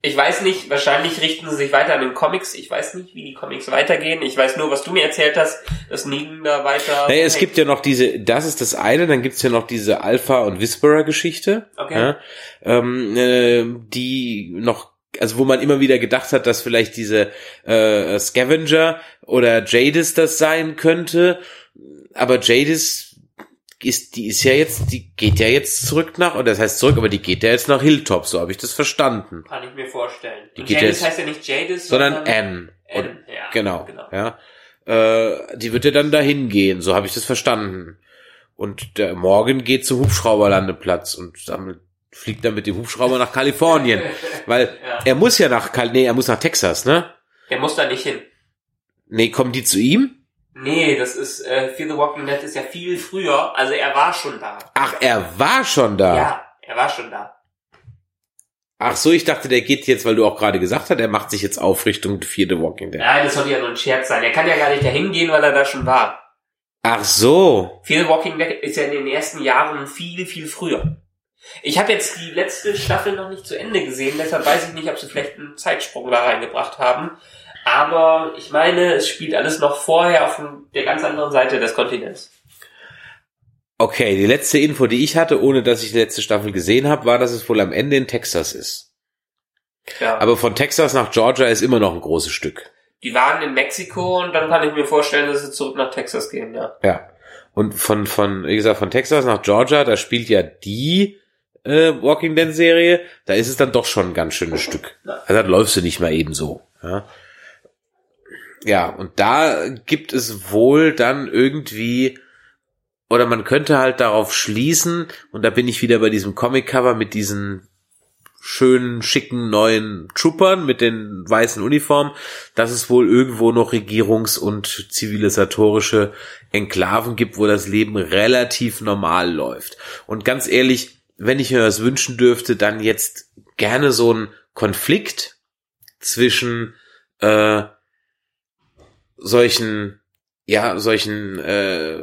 Speaker 3: Ich weiß nicht, wahrscheinlich richten sie sich weiter an den Comics. Ich weiß nicht, wie die Comics weitergehen. Ich weiß nur, was du mir erzählt hast, dass Negan da weiter.
Speaker 2: Naja, es gibt ja noch diese, das ist das eine, dann gibt's ja noch diese Alpha- und Whisperer-Geschichte,
Speaker 3: Okay.
Speaker 2: ja, ähm, äh, die noch, also wo man immer wieder gedacht hat, dass vielleicht diese äh, Scavenger oder Jadis das sein könnte, aber Jadis ist, die ist ja jetzt, die geht ja jetzt zurück nach, oder das heißt zurück, aber die geht ja jetzt nach Hilltop, so habe ich das verstanden,
Speaker 3: Kann ich mir vorstellen.
Speaker 2: Die
Speaker 3: Und
Speaker 2: geht
Speaker 3: Jadis
Speaker 2: jetzt-
Speaker 3: heißt ja nicht Jadis,
Speaker 2: sondern
Speaker 3: sondern
Speaker 2: Anne.
Speaker 3: Anne.
Speaker 2: Und-
Speaker 3: Ja,
Speaker 2: Genau,
Speaker 3: genau.
Speaker 2: ja. Äh, die wird ja dann dahin gehen, so habe ich das verstanden. Und der Morgan geht zum Hubschrauberlandeplatz und damit fliegt dann mit dem Hubschrauber nach Kalifornien, weil
Speaker 3: Ja.
Speaker 2: er muss ja nach Kal nee, er muss nach Texas, ne?
Speaker 3: Der muss da nicht hin.
Speaker 2: Nee, kommen die zu ihm?
Speaker 3: Nee, das ist, äh, Fear the Walking Dead ist ja viel früher. Also er war schon da.
Speaker 2: Ach, er war schon da.
Speaker 3: Ja, er war schon da.
Speaker 2: Ach so, ich dachte, der geht jetzt, weil du auch gerade gesagt hast, er macht sich jetzt auf Richtung Fear the Walking Dead.
Speaker 3: Nein, das sollte ja nur ein Scherz sein. Er kann ja gar nicht dahin gehen, weil er da schon war.
Speaker 2: Ach so.
Speaker 3: Fear the Walking Dead ist ja in den ersten Jahren viel, viel früher. Ich habe jetzt die letzte Staffel noch nicht zu Ende gesehen, deshalb weiß ich nicht, ob sie vielleicht einen Zeitsprung da reingebracht haben. Aber ich meine, es spielt alles noch vorher auf der ganz anderen Seite des Kontinents.
Speaker 2: Okay, die letzte Info, die ich hatte, ohne dass ich die letzte Staffel gesehen habe, war, dass es wohl am Ende in Texas ist.
Speaker 3: Ja.
Speaker 2: Aber von Texas nach Georgia ist immer noch ein großes Stück.
Speaker 3: die waren in Mexiko und dann kann ich mir vorstellen, dass sie zurück nach Texas gehen, ja.
Speaker 2: Ja. Und von, von, wie gesagt, von Texas nach Georgia, da spielt ja die äh, Walking Dead Serie, da ist es dann doch schon ein ganz schönes Stück. Also da läufst du nicht mal eben so. Ja. Ja, und da gibt es wohl dann irgendwie, oder man könnte halt darauf schließen, und da bin ich wieder bei diesem Comic-Cover mit diesen schönen, schicken neuen Troopern mit den weißen Uniformen, dass es wohl irgendwo noch regierungs- und zivilisatorische Enklaven gibt, wo das Leben relativ normal läuft. Und ganz ehrlich, wenn ich mir was wünschen dürfte, dann jetzt gerne so ein Konflikt zwischen äh, solchen, ja, solchen äh,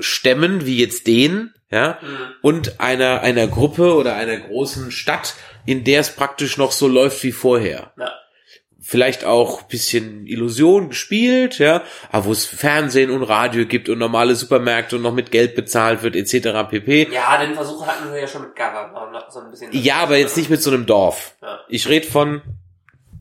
Speaker 2: Stämmen wie jetzt den, ja,
Speaker 3: Mhm.
Speaker 2: und einer, einer Gruppe oder einer großen Stadt, in der es praktisch noch so läuft wie vorher.
Speaker 3: Ja.
Speaker 2: Vielleicht auch ein bisschen Illusion gespielt, ja, aber wo es Fernsehen und Radio gibt und normale Supermärkte und noch mit Geld bezahlt wird, etc. pp.
Speaker 3: Ja, den Versuch hatten sie ja schon mit noch so ein bisschen.
Speaker 2: Ja, aber jetzt nicht mit so einem Dorf.
Speaker 3: Ja.
Speaker 2: Ich rede von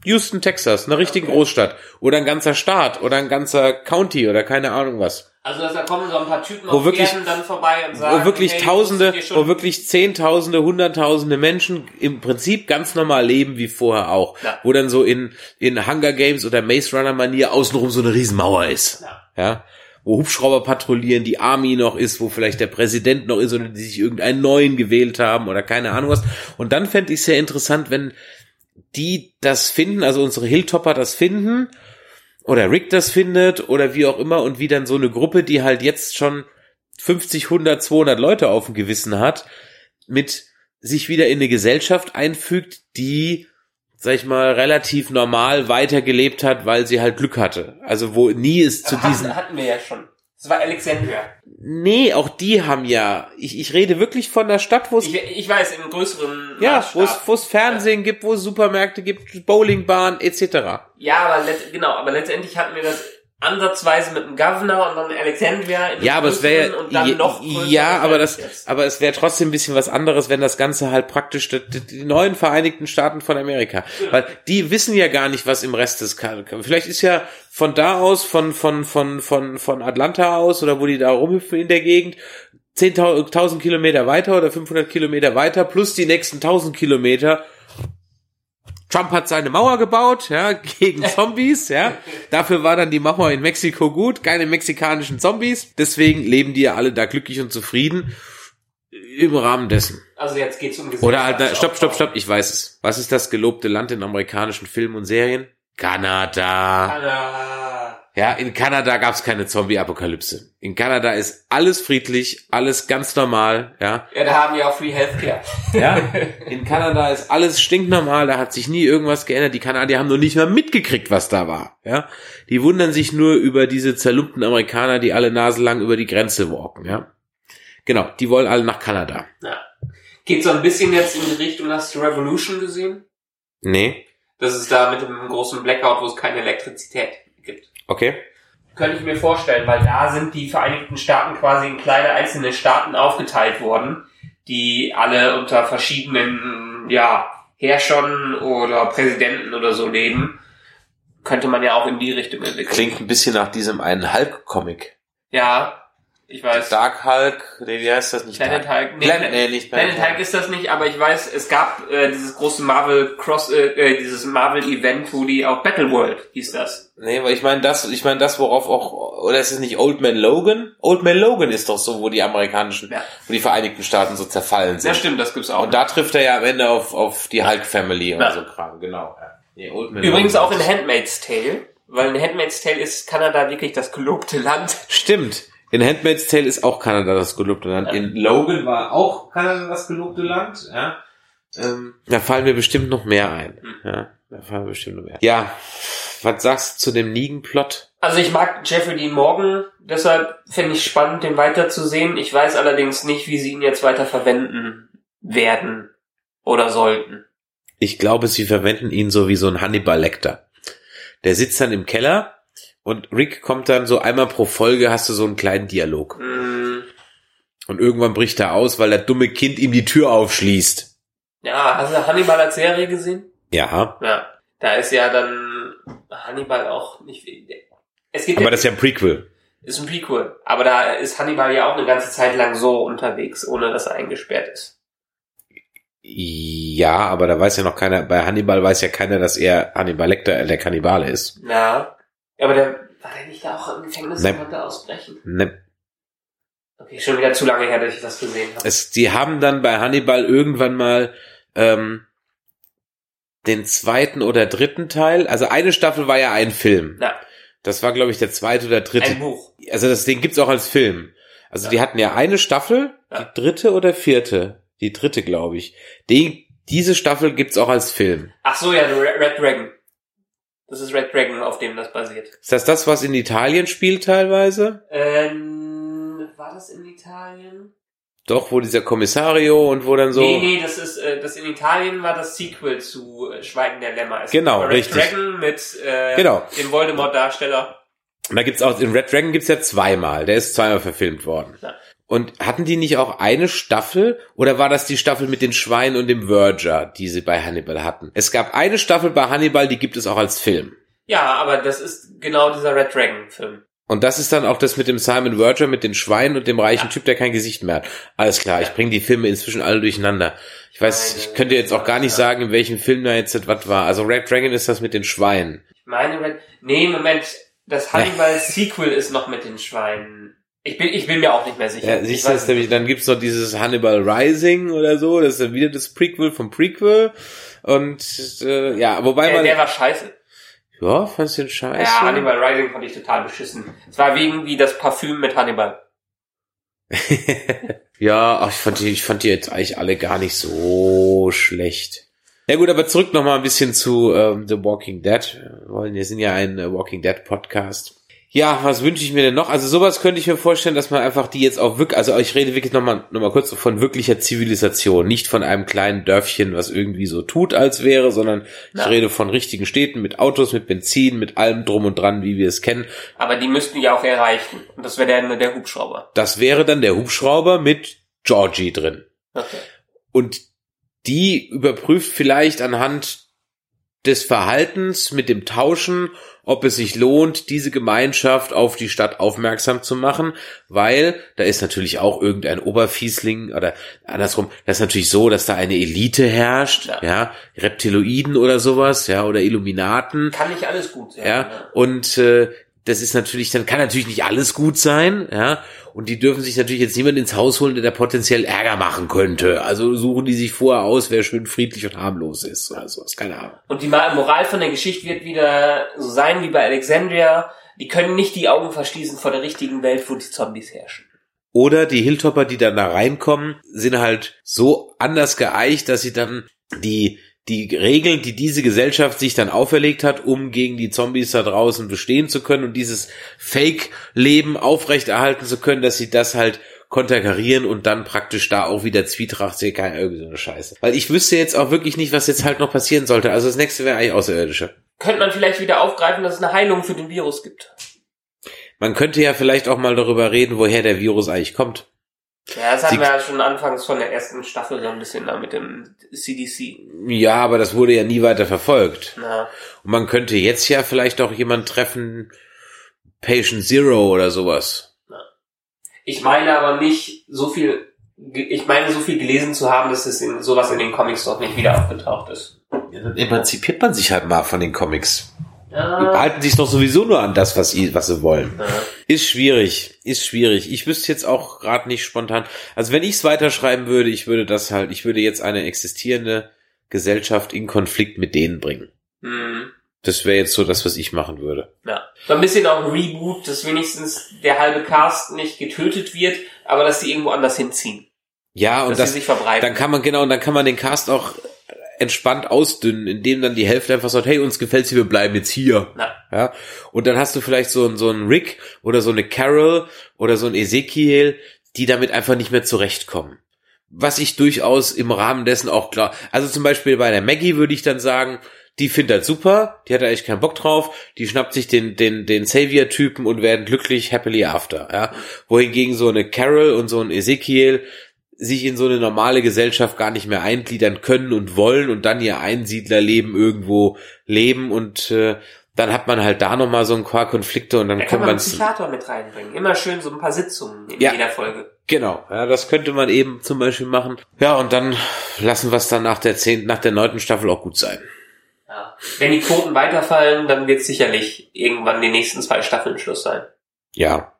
Speaker 2: Houston, Texas, einer richtigen
Speaker 3: Okay.
Speaker 2: Großstadt. Oder ein ganzer Staat oder ein ganzer County oder keine Ahnung was.
Speaker 3: Also da kommen so ein paar Typen
Speaker 2: Wo
Speaker 3: auf
Speaker 2: wirklich-
Speaker 3: Pferden dann vorbei und sagen,
Speaker 2: wo wirklich
Speaker 3: hey,
Speaker 2: Tausende, wo wirklich Zehntausende, Hunderttausende Menschen im Prinzip ganz normal leben wie vorher auch.
Speaker 3: Ja.
Speaker 2: Wo dann so in, in Hunger Games oder Maze Runner Manier außenrum so eine Riesenmauer ist.
Speaker 3: Ja.
Speaker 2: Ja. Wo Hubschrauber patrouillieren, die Army noch ist, wo vielleicht der Präsident noch ist oder die sich irgendeinen neuen gewählt haben oder keine Ahnung was. Und dann fände ich sehr interessant, wenn die das finden, also unsere Hilltopper das finden oder Rick das findet oder wie auch immer und wie dann so eine Gruppe, die halt jetzt schon 50, 100, 200 Leute auf dem Gewissen hat, mit sich wieder in eine Gesellschaft einfügt, die, sag ich mal, relativ normal weitergelebt hat, weil sie halt Glück hatte. Also wo nie es zu
Speaker 3: hatten,
Speaker 2: diesen...
Speaker 3: hatten wir ja schon. Das war Alexandria.
Speaker 2: Nee, auch die haben ja... Ich, ich rede wirklich von der Stadt, wo es...
Speaker 3: Ich, ich weiß, im größeren
Speaker 2: Ja, wo es, wo es Fernsehen gibt, wo es Supermärkte gibt, Bowlingbahn etc.
Speaker 3: Ja, aber let, genau, aber letztendlich hatten wir das ansatzweise mit dem Governor und dann Alexandria in
Speaker 2: Ja, aber es wäre
Speaker 3: und dann
Speaker 2: ja,
Speaker 3: noch
Speaker 2: ja, aber das,
Speaker 3: jetzt.
Speaker 2: aber es wäre trotzdem ein bisschen was anderes, wenn das Ganze halt praktisch die, die, neuen Vereinigten Staaten von Amerika, weil die wissen ja gar nicht, was im Rest des Vielleicht ist ja von da aus, von von von von von Atlanta aus oder wo die da rumhüpfen in der Gegend 10.000 Kilometer weiter oder 500 Kilometer weiter plus die nächsten 1.000 Kilometer Trump hat seine Mauer gebaut, ja, gegen Zombies, ja. Dafür war dann die Mauer in Mexiko gut, keine mexikanischen Zombies. Deswegen leben die ja alle da glücklich und zufrieden im Rahmen dessen.
Speaker 3: Also jetzt geht's um
Speaker 2: Oder halt, na, stopp, stopp, stopp, ich weiß es. Was ist das gelobte Land in amerikanischen Filmen und Serien? Kanada.
Speaker 3: Kanada.
Speaker 2: Ja, in Kanada gab's keine Zombie-Apokalypse. In Kanada ist alles friedlich, alles ganz normal, ja.
Speaker 3: Ja, da haben wir auch Free Healthcare.
Speaker 2: Ja, in Kanada ist alles stinknormal, da hat sich nie irgendwas geändert. Die Kanadier haben noch nicht mal mitgekriegt, was da war. Ja, die wundern sich nur über diese zerlumpten Amerikaner, die alle naselang über die Grenze walken. Ja, genau, die wollen alle nach Kanada.
Speaker 3: Ja. Geht so ein bisschen jetzt in die Richtung, hast du Revolution gesehen?
Speaker 2: Nee,
Speaker 3: Das ist da mit dem großen Blackout, wo es keine Elektrizität gibt.
Speaker 2: Okay.
Speaker 3: Könnte ich mir vorstellen, weil da sind die Vereinigten Staaten quasi in kleine einzelne Staaten aufgeteilt worden, die alle unter verschiedenen, ja, Herrschern oder Präsidenten oder so leben. Könnte man ja auch in die Richtung entwickeln.
Speaker 2: Klingt ein bisschen nach diesem einen Hulk-Comic.
Speaker 3: Ja, ich weiß.
Speaker 2: Dark Hulk, nee, wie heißt das nicht?
Speaker 3: Planet
Speaker 2: Dark-
Speaker 3: Hulk. Nee,
Speaker 2: Planet, nee, nicht
Speaker 3: Planet Hulk ist das nicht, aber ich weiß, es gab äh, dieses große Marvel Cross, äh, äh, dieses Marvel Event, wo die auch Battle World hieß das.
Speaker 2: Nee, weil ich meine das, ich meine das, worauf auch, oder ist es nicht Old Man Logan? Old Man Logan ist doch so, wo die amerikanischen,
Speaker 3: Ja.
Speaker 2: wo die Vereinigten Staaten so zerfallen sind.
Speaker 3: Ja, stimmt, das gibt's auch.
Speaker 2: Und da trifft er ja am Ende auf, auf die Hulk Family und
Speaker 3: Ja.
Speaker 2: so Kram, genau. Ja. Nee, Old Man
Speaker 3: Übrigens
Speaker 2: Logan.
Speaker 3: auch in Handmaid's Tale, weil in Handmaid's Tale ist Kanada wirklich das gelobte Land.
Speaker 2: Stimmt. In Handmaid's Tale ist auch Kanada das gelobte Land. In Logan war auch Kanada das gelobte Land, ja. Ähm, da fallen mir bestimmt noch mehr ein.
Speaker 3: Hm.
Speaker 2: Ja, da fallen mir bestimmt noch mehr. Ja, was sagst du zu dem Negan-Plot?
Speaker 3: Also ich mag Jeffrey Dean Morgan, deshalb finde ich spannend, den weiterzusehen. Ich weiß allerdings nicht, wie sie ihn jetzt weiter verwenden werden oder sollten.
Speaker 2: Ich glaube, sie verwenden ihn so wie so ein Hannibal Lecter. Der sitzt dann im Keller und Rick kommt dann so einmal pro Folge, hast du so einen kleinen Dialog.
Speaker 3: Hm,
Speaker 2: Und irgendwann bricht er aus, weil das dumme Kind ihm die Tür aufschließt.
Speaker 3: ja, hast du Hannibal als Serie gesehen?
Speaker 2: Ja,
Speaker 3: Ja, da ist ja dann Hannibal auch nicht. Es gibt
Speaker 2: aber
Speaker 3: ja,
Speaker 2: das ist ja ein Prequel.
Speaker 3: ist ein Prequel, aber da ist Hannibal ja auch eine ganze Zeit lang so unterwegs, ohne dass er eingesperrt ist.
Speaker 2: Ja, aber da weiß ja noch keiner, bei Hannibal weiß ja keiner, dass er Hannibal Lecter der Kannibale ist.
Speaker 3: Ja, aber der war der nicht da auch im Gefängnis
Speaker 2: Nein.
Speaker 3: und konnte ausbrechen?
Speaker 2: Ne,
Speaker 3: Okay, schon wieder zu lange her, dass ich das gesehen habe.
Speaker 2: es, die haben dann bei Hannibal irgendwann mal ähm, den zweiten oder dritten Teil, also eine Staffel war ja ein Film.
Speaker 3: Ja,
Speaker 2: Das war, glaube ich, der zweite oder dritte.
Speaker 3: ein Buch.
Speaker 2: also das Ding gibt's auch als Film. Also
Speaker 3: Ja.
Speaker 2: die hatten ja eine Staffel,
Speaker 3: Ja.
Speaker 2: die dritte oder vierte, die dritte, glaube ich. Die, diese Staffel gibt's auch als Film.
Speaker 3: Ach so, ja, Red Dragon. Das ist Red Dragon, auf dem das basiert.
Speaker 2: Ist das das, was in Italien spielt teilweise?
Speaker 3: Ähm, war das in Italien?
Speaker 2: Doch, wo dieser Kommissario und wo dann so.
Speaker 3: Nee, nee, das ist, äh, das in Italien war das Sequel zu äh, Schweigen der Lämmer. Es
Speaker 2: Genau,
Speaker 3: Red
Speaker 2: richtig.
Speaker 3: Dragon mit äh,
Speaker 2: Genau.
Speaker 3: dem Voldemort-Darsteller.
Speaker 2: Und da gibt's auch, in Red Dragon gibt's ja zweimal, der ist zweimal verfilmt worden.
Speaker 3: Ja.
Speaker 2: Und hatten die nicht auch eine Staffel oder war das die Staffel mit den Schweinen und dem Verger, die sie bei Hannibal hatten? Es gab eine Staffel bei Hannibal, die gibt es auch als Film.
Speaker 3: Ja, aber das ist genau dieser Red Dragon-Film.
Speaker 2: Und das ist dann auch das mit dem Simon Verger, mit den Schweinen und dem reichen
Speaker 3: Ja.
Speaker 2: Typ, der kein Gesicht mehr hat. Alles klar, ich bringe die Filme inzwischen alle durcheinander. Ich weiß,
Speaker 3: Meine-
Speaker 2: ich könnte jetzt auch gar nicht sagen, in welchem Film da jetzt was war. Also Red Dragon ist das mit den Schweinen.
Speaker 3: Ich meine, Red, nee, Moment, das Hannibal-Sequel ist noch mit den Schweinen. Ich bin, ich bin mir auch nicht mehr sicher.
Speaker 2: Ja, siehst du, nämlich, dann gibt's noch dieses Hannibal Rising oder so, das ist dann wieder das Prequel vom Prequel. Und äh, ja, wobei
Speaker 3: der,
Speaker 2: man.
Speaker 3: der war scheiße.
Speaker 2: ja, fandst du den scheiße?
Speaker 3: Ja, Hannibal Rising fand ich total beschissen. Es war wegen wie das Parfüm mit Hannibal.
Speaker 2: ja, ach, ich fand die, ich fand die jetzt eigentlich alle gar nicht so schlecht. Ja gut, aber zurück noch mal ein bisschen zu ähm, The Walking Dead. Wir wollen, wir sind ja ein äh, Walking Dead Podcast. Ja, was wünsche ich mir denn noch? Also sowas könnte ich mir vorstellen, dass man einfach die jetzt auch wirklich, also ich rede wirklich nochmal noch mal kurz von wirklicher Zivilisation, nicht von einem kleinen Dörfchen, was irgendwie so tut, als wäre, sondern
Speaker 3: Ja.
Speaker 2: ich rede von richtigen Städten mit Autos, mit Benzin, mit allem drum und dran, wie wir es kennen.
Speaker 3: Aber die müssten ja auch erreichen. Und das wäre der, der Hubschrauber.
Speaker 2: Das wäre dann der Hubschrauber mit Georgie drin.
Speaker 3: Okay.
Speaker 2: Und die überprüft vielleicht anhand des Verhaltens mit dem Tauschen, ob es sich lohnt, diese Gemeinschaft auf die Stadt aufmerksam zu machen, weil da ist natürlich auch irgendein Oberfiesling oder andersrum, das ist natürlich so, dass da eine Elite herrscht, ja,
Speaker 3: Ja.
Speaker 2: Reptiloiden oder sowas, ja, oder Illuminaten,
Speaker 3: Kann nicht alles gut sein.
Speaker 2: ja, und äh, das ist natürlich, dann kann natürlich nicht alles gut sein, ja, und die dürfen sich natürlich jetzt niemand ins Haus holen, der da potenziell Ärger machen könnte. Also suchen die sich vorher aus, wer schön friedlich und harmlos ist oder sowas, keine Ahnung.
Speaker 3: Und die Moral von der Geschichte wird wieder so sein wie bei Alexandria. Die können nicht die Augen verschließen vor der richtigen Welt, wo die Zombies herrschen.
Speaker 2: Oder die Hilltopper, die dann da reinkommen, sind halt so anders geeicht, dass sie dann die die Regeln, die diese Gesellschaft sich dann auferlegt hat, um gegen die Zombies da draußen bestehen zu können und dieses Fake-Leben aufrechterhalten zu können, dass sie das halt konterkarieren und dann praktisch da auch wieder Zwietracht sehen kann, irgendwie so eine Scheiße. Weil ich wüsste jetzt auch wirklich nicht, was jetzt halt noch passieren sollte. Also das nächste wäre eigentlich Außerirdische.
Speaker 3: Könnte man vielleicht wieder aufgreifen, dass es eine Heilung für den Virus gibt.
Speaker 2: Man könnte ja vielleicht auch mal darüber reden, woher der Virus eigentlich kommt.
Speaker 3: Ja, das hatten
Speaker 2: Sie-
Speaker 3: wir ja schon anfangs von der ersten Staffel so ein bisschen da mit dem CDC.
Speaker 2: Ja, aber das wurde ja nie weiter verfolgt.
Speaker 3: Na,
Speaker 2: Und man könnte jetzt ja vielleicht auch jemand treffen, Patient Zero oder sowas.
Speaker 3: ich meine aber nicht so viel, ich meine so viel gelesen zu haben, dass es in, sowas in den Comics dort nicht wieder aufgetaucht ist.
Speaker 2: Ja, dann emanzipiert man sich halt mal von den Comics. Die
Speaker 3: Ja,
Speaker 2: behalten sich doch sowieso nur an das, was sie, was sie wollen.
Speaker 3: ja.
Speaker 2: Ist schwierig, ist schwierig. Ich wüsste jetzt auch gerade nicht spontan. Also wenn ich es weiterschreiben würde, ich würde das halt, ich würde jetzt eine existierende Gesellschaft in Konflikt mit denen bringen.
Speaker 3: Hm.
Speaker 2: Das wäre jetzt so das, was ich machen würde.
Speaker 3: Ja. So ein bisschen auch ein Reboot, dass wenigstens der halbe Cast nicht getötet wird, aber dass sie irgendwo anders hinziehen.
Speaker 2: Ja, und
Speaker 3: dass
Speaker 2: das,
Speaker 3: sie sich verbreiten.
Speaker 2: dann kann man genau, und dann kann man den Cast auch entspannt ausdünnen, indem dann die Hälfte einfach sagt, hey, uns gefällt's hier, wir bleiben jetzt hier.
Speaker 3: Na,
Speaker 2: Ja, und dann hast du vielleicht so, einen- so einen Rick oder so eine Carol oder so ein Ezekiel, die damit einfach nicht mehr zurechtkommen. Was ich durchaus im Rahmen dessen auch klar, also zum Beispiel bei der Maggie würde ich dann sagen, die findet das super, die hat da echt keinen Bock drauf, die schnappt sich den, den, den Savior-Typen und werden glücklich happily after, ja. Wohingegen so eine Carol und so ein Ezekiel sich in so eine normale Gesellschaft gar nicht mehr eingliedern können und wollen und dann ihr Einsiedlerleben irgendwo leben und äh, dann hat man halt da nochmal so ein paar Konflikte und dann
Speaker 3: da kann man einen Psychiater mit reinbringen. Immer schön so ein paar Sitzungen in
Speaker 2: Ja.
Speaker 3: jeder Folge.
Speaker 2: Genau, ja, das könnte man eben zum Beispiel machen. Ja, und dann lassen wir es dann nach der zehnten, nach der neunten Staffel auch gut sein.
Speaker 3: Ja. Wenn die Quoten weiterfallen, dann wird sicherlich irgendwann die nächsten zwei Staffeln Schluss sein.
Speaker 2: Ja.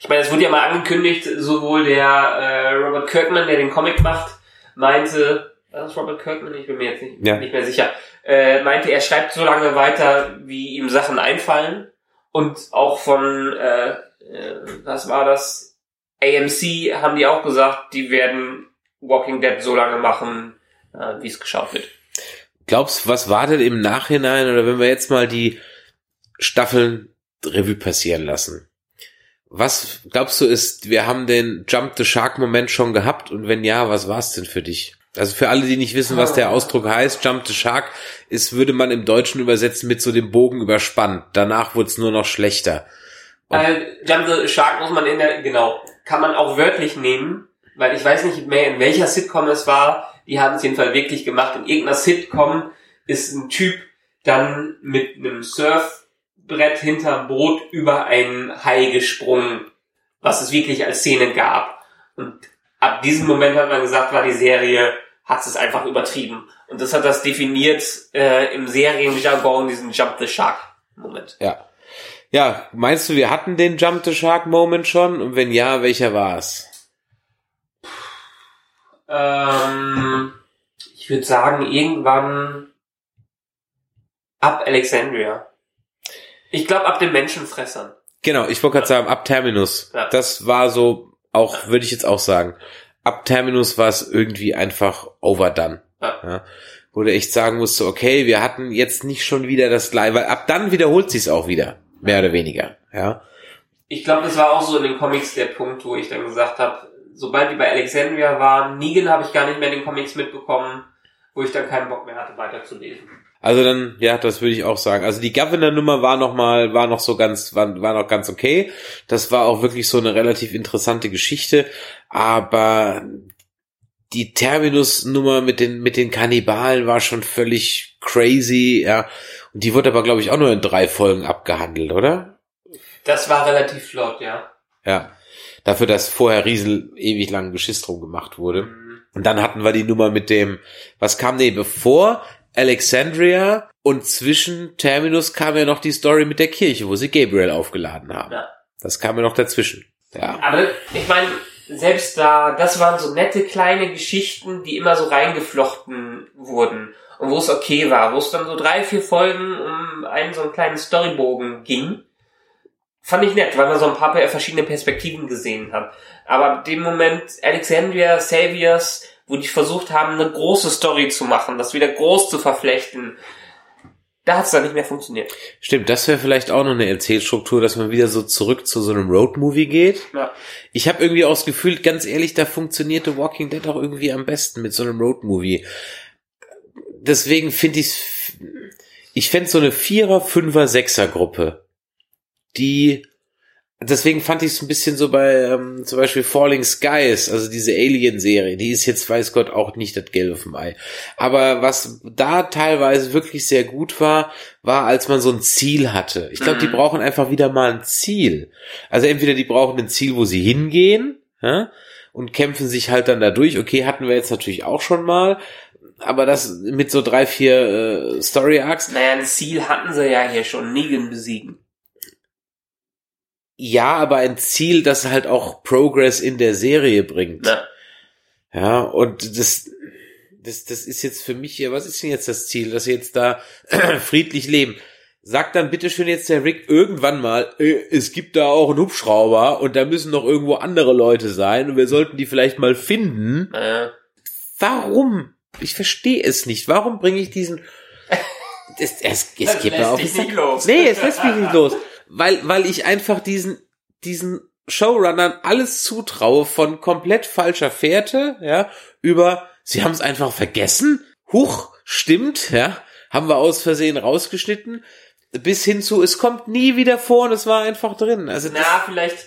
Speaker 3: Ich meine, es wurde ja mal angekündigt, sowohl der äh, Robert Kirkman, der den Comic macht, meinte, war das Robert Kirkman? Ich bin mir jetzt nicht,
Speaker 2: Ja.
Speaker 3: nicht mehr sicher. Äh, meinte, er schreibt so lange weiter, wie ihm Sachen einfallen. Und auch von, äh, äh, was war das? AMC haben die auch gesagt, die werden Walking Dead so lange machen, äh, wie es geschaut wird.
Speaker 2: Glaubst, was war denn im Nachhinein oder wenn wir jetzt mal die Staffeln Revue passieren lassen? Was glaubst du ist, wir haben den Jump the Shark Moment schon gehabt und wenn ja, was war es denn für dich? Also für alle, die nicht wissen, was der Ausdruck heißt, Jump the Shark ist, würde man im Deutschen übersetzen mit so dem Bogen überspannt. Danach wurde es nur noch schlechter.
Speaker 3: Äh, Jump the Shark muss man in der, genau, kann man auch wörtlich nehmen, weil ich weiß nicht mehr, in welcher Sitcom es war. Die haben es jedenfalls wirklich gemacht. In irgendeiner Sitcom ist ein Typ dann mit einem Surfboard Brett hinterm Boot über einen Hai gesprungen, was es wirklich als Szene gab. Und ab diesem Moment hat man gesagt, war die Serie, hat es einfach übertrieben. Und das hat das definiert äh, im Serienjargon, diesen Jump the Shark Moment.
Speaker 2: Ja. Ja, meinst du, wir hatten den Jump the Shark Moment schon? Und wenn ja, welcher war es?
Speaker 3: Ähm, ich würde sagen, irgendwann ab Alexandria. Ich glaube, ab den Menschenfressern.
Speaker 2: Genau, ich wollte gerade sagen, ab Terminus.
Speaker 3: Ja.
Speaker 2: Das war so, auch, würde ich jetzt auch sagen. Ab Terminus war es irgendwie einfach overdone.
Speaker 3: Ja.
Speaker 2: Ja. Wo du echt sagen musste, okay, wir hatten jetzt nicht schon wieder das gleiche, weil ab dann wiederholt sich's auch wieder. Mehr oder weniger. Ja.
Speaker 3: Ich glaube, das war auch so in den Comics der Punkt, wo ich dann gesagt habe, sobald die bei Alexandria waren, Negan habe ich gar nicht mehr in den Comics mitbekommen, wo ich dann keinen Bock mehr hatte, weiterzulesen.
Speaker 2: Also dann, ja, das würde ich auch sagen. Also die Governor-Nummer war noch mal, war noch so ganz, war, war noch ganz okay. Das war auch wirklich so eine relativ interessante Geschichte. Aber die Terminus-Nummer mit den, mit den Kannibalen war schon völlig crazy, ja. Und die wurde aber, glaube ich, auch nur in drei Folgen abgehandelt, oder?
Speaker 3: Das war relativ flott, ja.
Speaker 2: Ja. Dafür, dass vorher riesen ewig lang Geschiss drum gemacht wurde.
Speaker 3: Mhm.
Speaker 2: Und dann hatten wir die Nummer mit dem, was kam nee, bevor Alexandria und zwischen Terminus kam ja noch die Story mit der Kirche, wo sie Gabriel aufgeladen haben.
Speaker 3: Ja.
Speaker 2: Das kam ja noch dazwischen. Ja.
Speaker 3: Aber ich meine, selbst da, das waren so nette kleine Geschichten, die immer so reingeflochten wurden. Und wo es okay war, wo es dann so drei, vier Folgen um einen so einen kleinen Storybogen ging. Fand ich nett, weil man so ein paar verschiedene Perspektiven gesehen hat. Aber ab dem Moment Alexandria, Saviors, wo die versucht haben, eine große Story zu machen, das wieder groß zu verflechten, da hat es dann nicht mehr funktioniert.
Speaker 2: Stimmt, das wäre vielleicht auch noch eine Erzählstruktur, dass man wieder so zurück zu so einem Roadmovie geht.
Speaker 3: Ja.
Speaker 2: Ich habe irgendwie auch das Gefühl, ganz ehrlich, da funktionierte Walking Dead auch irgendwie am besten mit so einem Roadmovie. Deswegen finde ich ich fände so eine Vierer, Fünfer, Sechser Gruppe, die deswegen fand ich es ein bisschen so bei ähm, zum Beispiel Falling Skies, also diese Alien-Serie, die ist jetzt, weiß Gott, auch nicht das Gelbe vom Ei. Aber was da teilweise wirklich sehr gut war, war, als man so ein Ziel hatte. Ich glaube, die
Speaker 3: Mhm.
Speaker 2: brauchen einfach wieder mal ein Ziel. Also entweder die brauchen ein Ziel, wo sie hingehen, ja, und kämpfen sich halt dann dadurch. Okay, hatten wir jetzt natürlich auch schon mal. Aber das mit so drei, vier äh, Story Arcs,
Speaker 3: Naja, ein Ziel hatten sie ja hier schon, Negan besiegen.
Speaker 2: Ja, aber ein Ziel, das halt auch Progress in der Serie bringt.
Speaker 3: Na,
Speaker 2: Ja, und das, das, das ist jetzt für mich hier, was ist denn jetzt das Ziel, dass sie jetzt da friedlich leben? Sagt dann bitte schön jetzt der Rick irgendwann mal, äh, es gibt da auch einen Hubschrauber und da müssen noch irgendwo andere Leute sein und wir sollten die vielleicht mal finden.
Speaker 3: äh,
Speaker 2: Warum? Ich verstehe es nicht. Warum bringe ich diesen, es, es, es
Speaker 3: Das
Speaker 2: geht mir auf
Speaker 3: nicht los.
Speaker 2: Nee, es lässt mich nicht los. Weil, weil ich einfach diesen, diesen Showrunnern alles zutraue von komplett falscher Fährte, ja, über, sie haben es einfach vergessen. Huch, stimmt, ja, haben wir aus Versehen rausgeschnitten. Bis hin zu, es kommt nie wieder vor und es war einfach drin. Also,
Speaker 3: na, vielleicht,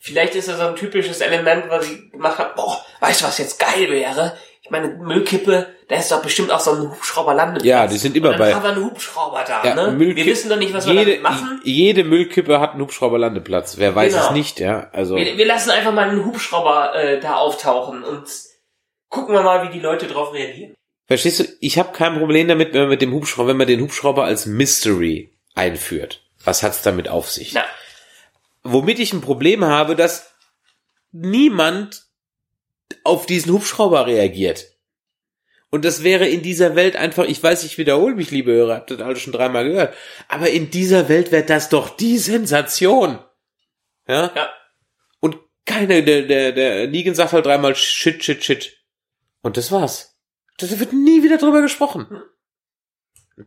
Speaker 3: vielleicht ist das so ein typisches Element, was ich gemacht habe. Boah, weißt du, was jetzt geil wäre? Meine, Müllkippe, da ist doch bestimmt auch so ein Hubschrauberlandeplatz.
Speaker 2: Ja, die sind immer
Speaker 3: Und dann
Speaker 2: bei-
Speaker 3: haben wir einen Hubschrauber da,
Speaker 2: Ja,
Speaker 3: ne?
Speaker 2: Müllkipp-
Speaker 3: wir wissen doch nicht, was wir
Speaker 2: jede,
Speaker 3: damit machen.
Speaker 2: jede Müllkippe hat einen Hubschrauberlandeplatz. Wer weiß
Speaker 3: Genau.
Speaker 2: es nicht, ja. Also.
Speaker 3: Wir, wir lassen einfach mal einen Hubschrauber äh, da auftauchen und gucken wir mal, wie die Leute drauf reagieren.
Speaker 2: Verstehst du? Ich habe kein Problem damit, wenn man mit dem Hubschrauber, wenn man den Hubschrauber als Mystery einführt. Was hat's damit auf sich?
Speaker 3: Na,
Speaker 2: Womit ich ein Problem habe, dass niemand auf diesen Hubschrauber reagiert. Und das wäre in dieser Welt einfach, ich weiß, ich wiederhole mich, liebe Hörer, habt das alle schon dreimal gehört, aber in dieser Welt wäre das doch die Sensation. Ja?
Speaker 3: ja.
Speaker 2: Und keine, der, der, der Negan sagt halt dreimal shit, shit, shit. Und das war's. Das wird nie wieder drüber gesprochen.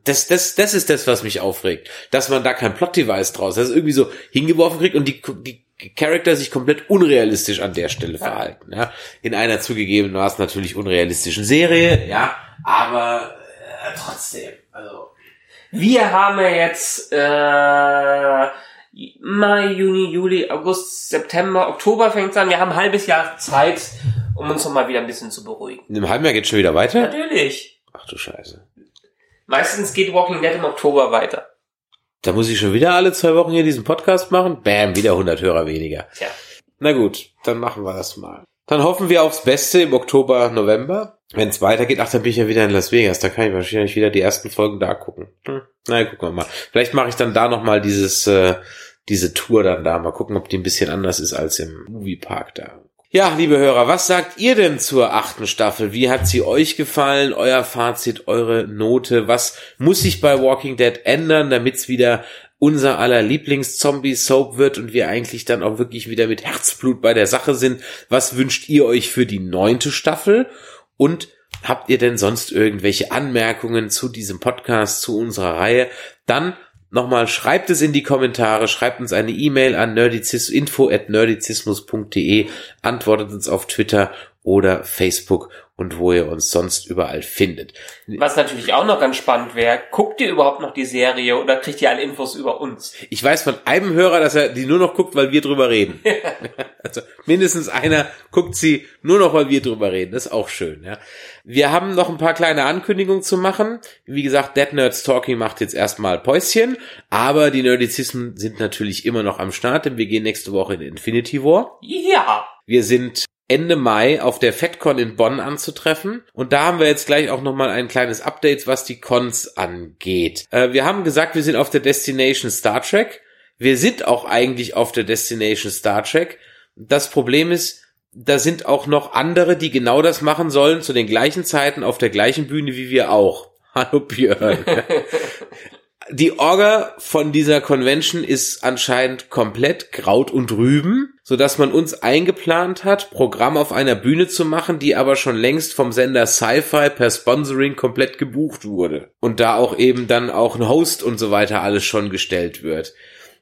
Speaker 2: Das, das, das ist das, was mich aufregt. Dass man da kein Plot-Device draus, dass es irgendwie so hingeworfen kriegt und die, die Charakter sich komplett unrealistisch an der Stelle verhalten. Ja? In einer zugegebenermaßen natürlich unrealistischen Serie, ja, aber äh, trotzdem, also.
Speaker 3: Wir haben ja jetzt äh, Mai, Juni, Juli, August, September, Oktober fängt's an. Wir haben ein halbes Jahr Zeit, um uns noch mal wieder ein bisschen zu beruhigen.
Speaker 2: In einem halben Jahr geht's schon wieder weiter?
Speaker 3: Natürlich.
Speaker 2: Ach du Scheiße.
Speaker 3: Meistens geht Walking Dead im Oktober weiter.
Speaker 2: Da muss ich schon wieder alle zwei Wochen hier diesen Podcast machen. Bam, wieder 100 Hörer weniger.
Speaker 3: Tja.
Speaker 2: Na gut, dann machen wir das mal. Dann hoffen wir aufs Beste im Oktober, November. Wenn es weitergeht, ach, dann bin ich ja wieder in Las Vegas. Da kann ich wahrscheinlich wieder die ersten Folgen da gucken. Hm. Na, gucken wir mal. Vielleicht mache ich dann da nochmal dieses, äh, diese Tour dann da. Mal gucken, ob die ein bisschen anders ist als im Moviepark da. Ja, liebe Hörer, was sagt ihr denn zur achten Staffel? Wie hat sie euch gefallen? Euer Fazit, eure Note? Was muss sich bei Walking Dead ändern, damit es wieder unser aller Lieblings-Zombie-Soap wird und wir eigentlich dann auch wirklich wieder mit Herzblut bei der Sache sind. Was wünscht ihr euch für die neunte Staffel? Und habt ihr denn sonst irgendwelche Anmerkungen zu diesem Podcast, zu unserer Reihe? Dann Nochmal, schreibt es in die Kommentare, schreibt uns eine E-Mail an nerdizis, info at nerdizismus.de, antwortet uns auf Twitter oder Facebook und wo ihr uns sonst überall findet.
Speaker 3: Was natürlich auch noch ganz spannend wäre, guckt ihr überhaupt noch die Serie oder kriegt ihr alle Infos über uns?
Speaker 2: Ich weiß von einem Hörer, dass er die nur noch guckt, weil wir drüber reden. also mindestens einer guckt sie nur noch, weil wir drüber reden. Das ist auch schön. Ja. Wir haben noch ein paar kleine Ankündigungen zu machen. Wie gesagt, Dead Nerds Talking macht jetzt erstmal Päuschen, aber die Nerdizismen sind natürlich immer noch am Start, denn wir gehen nächste Woche in Infinity War.
Speaker 3: Ja.
Speaker 2: Wir sind Ende Mai auf der FedCon in Bonn anzutreffen. Und da haben wir jetzt gleich auch nochmal ein kleines Update, was die Cons angeht. Äh, wir haben gesagt, wir sind auf der Destination Star Trek. Wir sind auch eigentlich auf der Destination Star Trek. Das Problem ist, da sind auch noch andere, die genau das machen sollen, zu den gleichen Zeiten auf der gleichen Bühne wie wir auch. Hallo Björn. die Orga von dieser Convention ist anscheinend komplett Kraut und Rüben, so dass man uns eingeplant hat, Programm auf einer Bühne zu machen, die aber schon längst vom Sender Sci-Fi per Sponsoring komplett gebucht wurde. Und da auch eben dann auch ein Host und so weiter alles schon gestellt wird.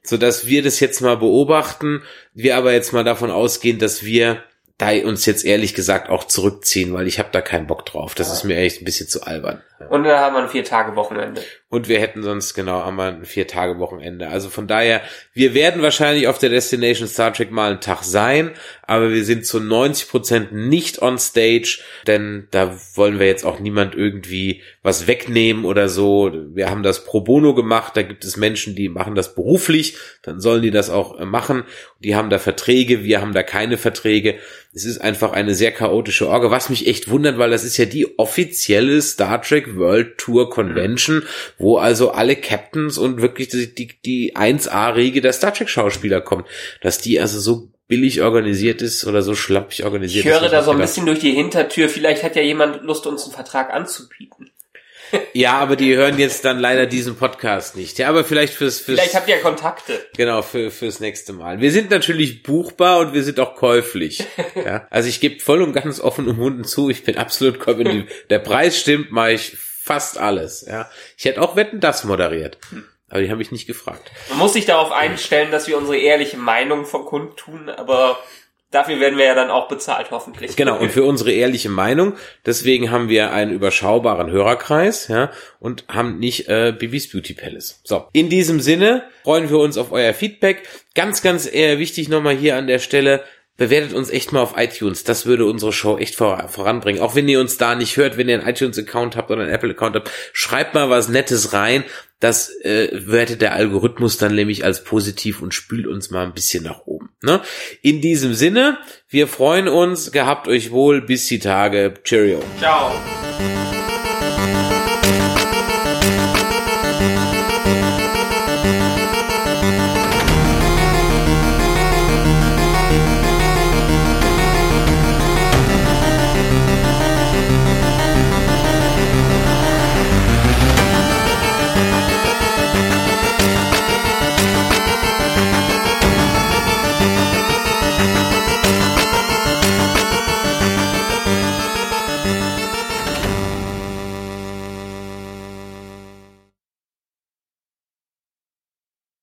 Speaker 2: So dass wir das jetzt mal beobachten, wir aber jetzt mal davon ausgehen, dass wir da uns jetzt ehrlich gesagt auch zurückziehen, weil ich habe da keinen Bock drauf. Das ist mir echt ein bisschen zu albern.
Speaker 3: Und dann haben wir ein Vier-Tage-Wochenende.
Speaker 2: Und wir hätten sonst, genau, haben wir ein Vier-Tage-Wochenende. Also von daher, wir werden wahrscheinlich auf der Destination Star Trek mal einen Tag sein, aber wir sind zu 90 Prozent nicht on stage, denn da wollen wir jetzt auch niemand irgendwie was wegnehmen oder so. Wir haben das pro bono gemacht, da gibt es Menschen, die machen das beruflich, dann sollen die das auch äh, machen. Die haben da Verträge, wir haben da keine Verträge. Es ist einfach eine sehr chaotische Orga, was mich echt wundert, weil das ist ja die offizielle Star Trek World Tour Convention, wo also alle Captains und wirklich die, die, die 1A-Riege der Star Trek Schauspieler kommen. Dass die also so billig organisiert ist oder so schlappig organisiert
Speaker 3: ist. Ich höre da so ein bisschen durch die Hintertür. Vielleicht hat ja jemand Lust, uns einen Vertrag anzubieten.
Speaker 2: Ja, aber die hören jetzt dann leider diesen Podcast nicht. Ja, aber vielleicht fürs, fürs
Speaker 3: Vielleicht habt ihr ja Kontakte.
Speaker 2: Genau, für, fürs nächste Mal. Wir sind natürlich buchbar und wir sind auch käuflich. Ja, also ich gebe voll und ganz offen und Hunden zu. Ich bin absolut käuflich. Der Preis stimmt, mache ich fast alles. Ja, ich hätte auch Wetten das moderiert. Aber die haben mich nicht gefragt.
Speaker 3: Man muss sich darauf einstellen, dass wir unsere ehrliche Meinung verkundtun, aber Dafür werden wir ja dann auch bezahlt, hoffentlich.
Speaker 2: Genau, und für unsere ehrliche Meinung, deswegen haben wir einen überschaubaren Hörerkreis, ja, und haben nicht äh, Bibis Beauty Palace. So, in diesem Sinne freuen wir uns auf euer Feedback. Ganz, ganz eher wichtig nochmal hier an der Stelle, bewertet uns echt mal auf iTunes. Das würde unsere Show echt vor, voranbringen. Auch wenn ihr uns da nicht hört, wenn ihr einen iTunes-Account habt oder einen Apple-Account habt, schreibt mal was Nettes rein. Das äh, wertet der Algorithmus dann nämlich als positiv und spült uns mal ein bisschen nach oben. Ne? In diesem Sinne, wir freuen uns. Gehabt euch wohl. Bis die Tage. Cheerio.
Speaker 3: Ciao.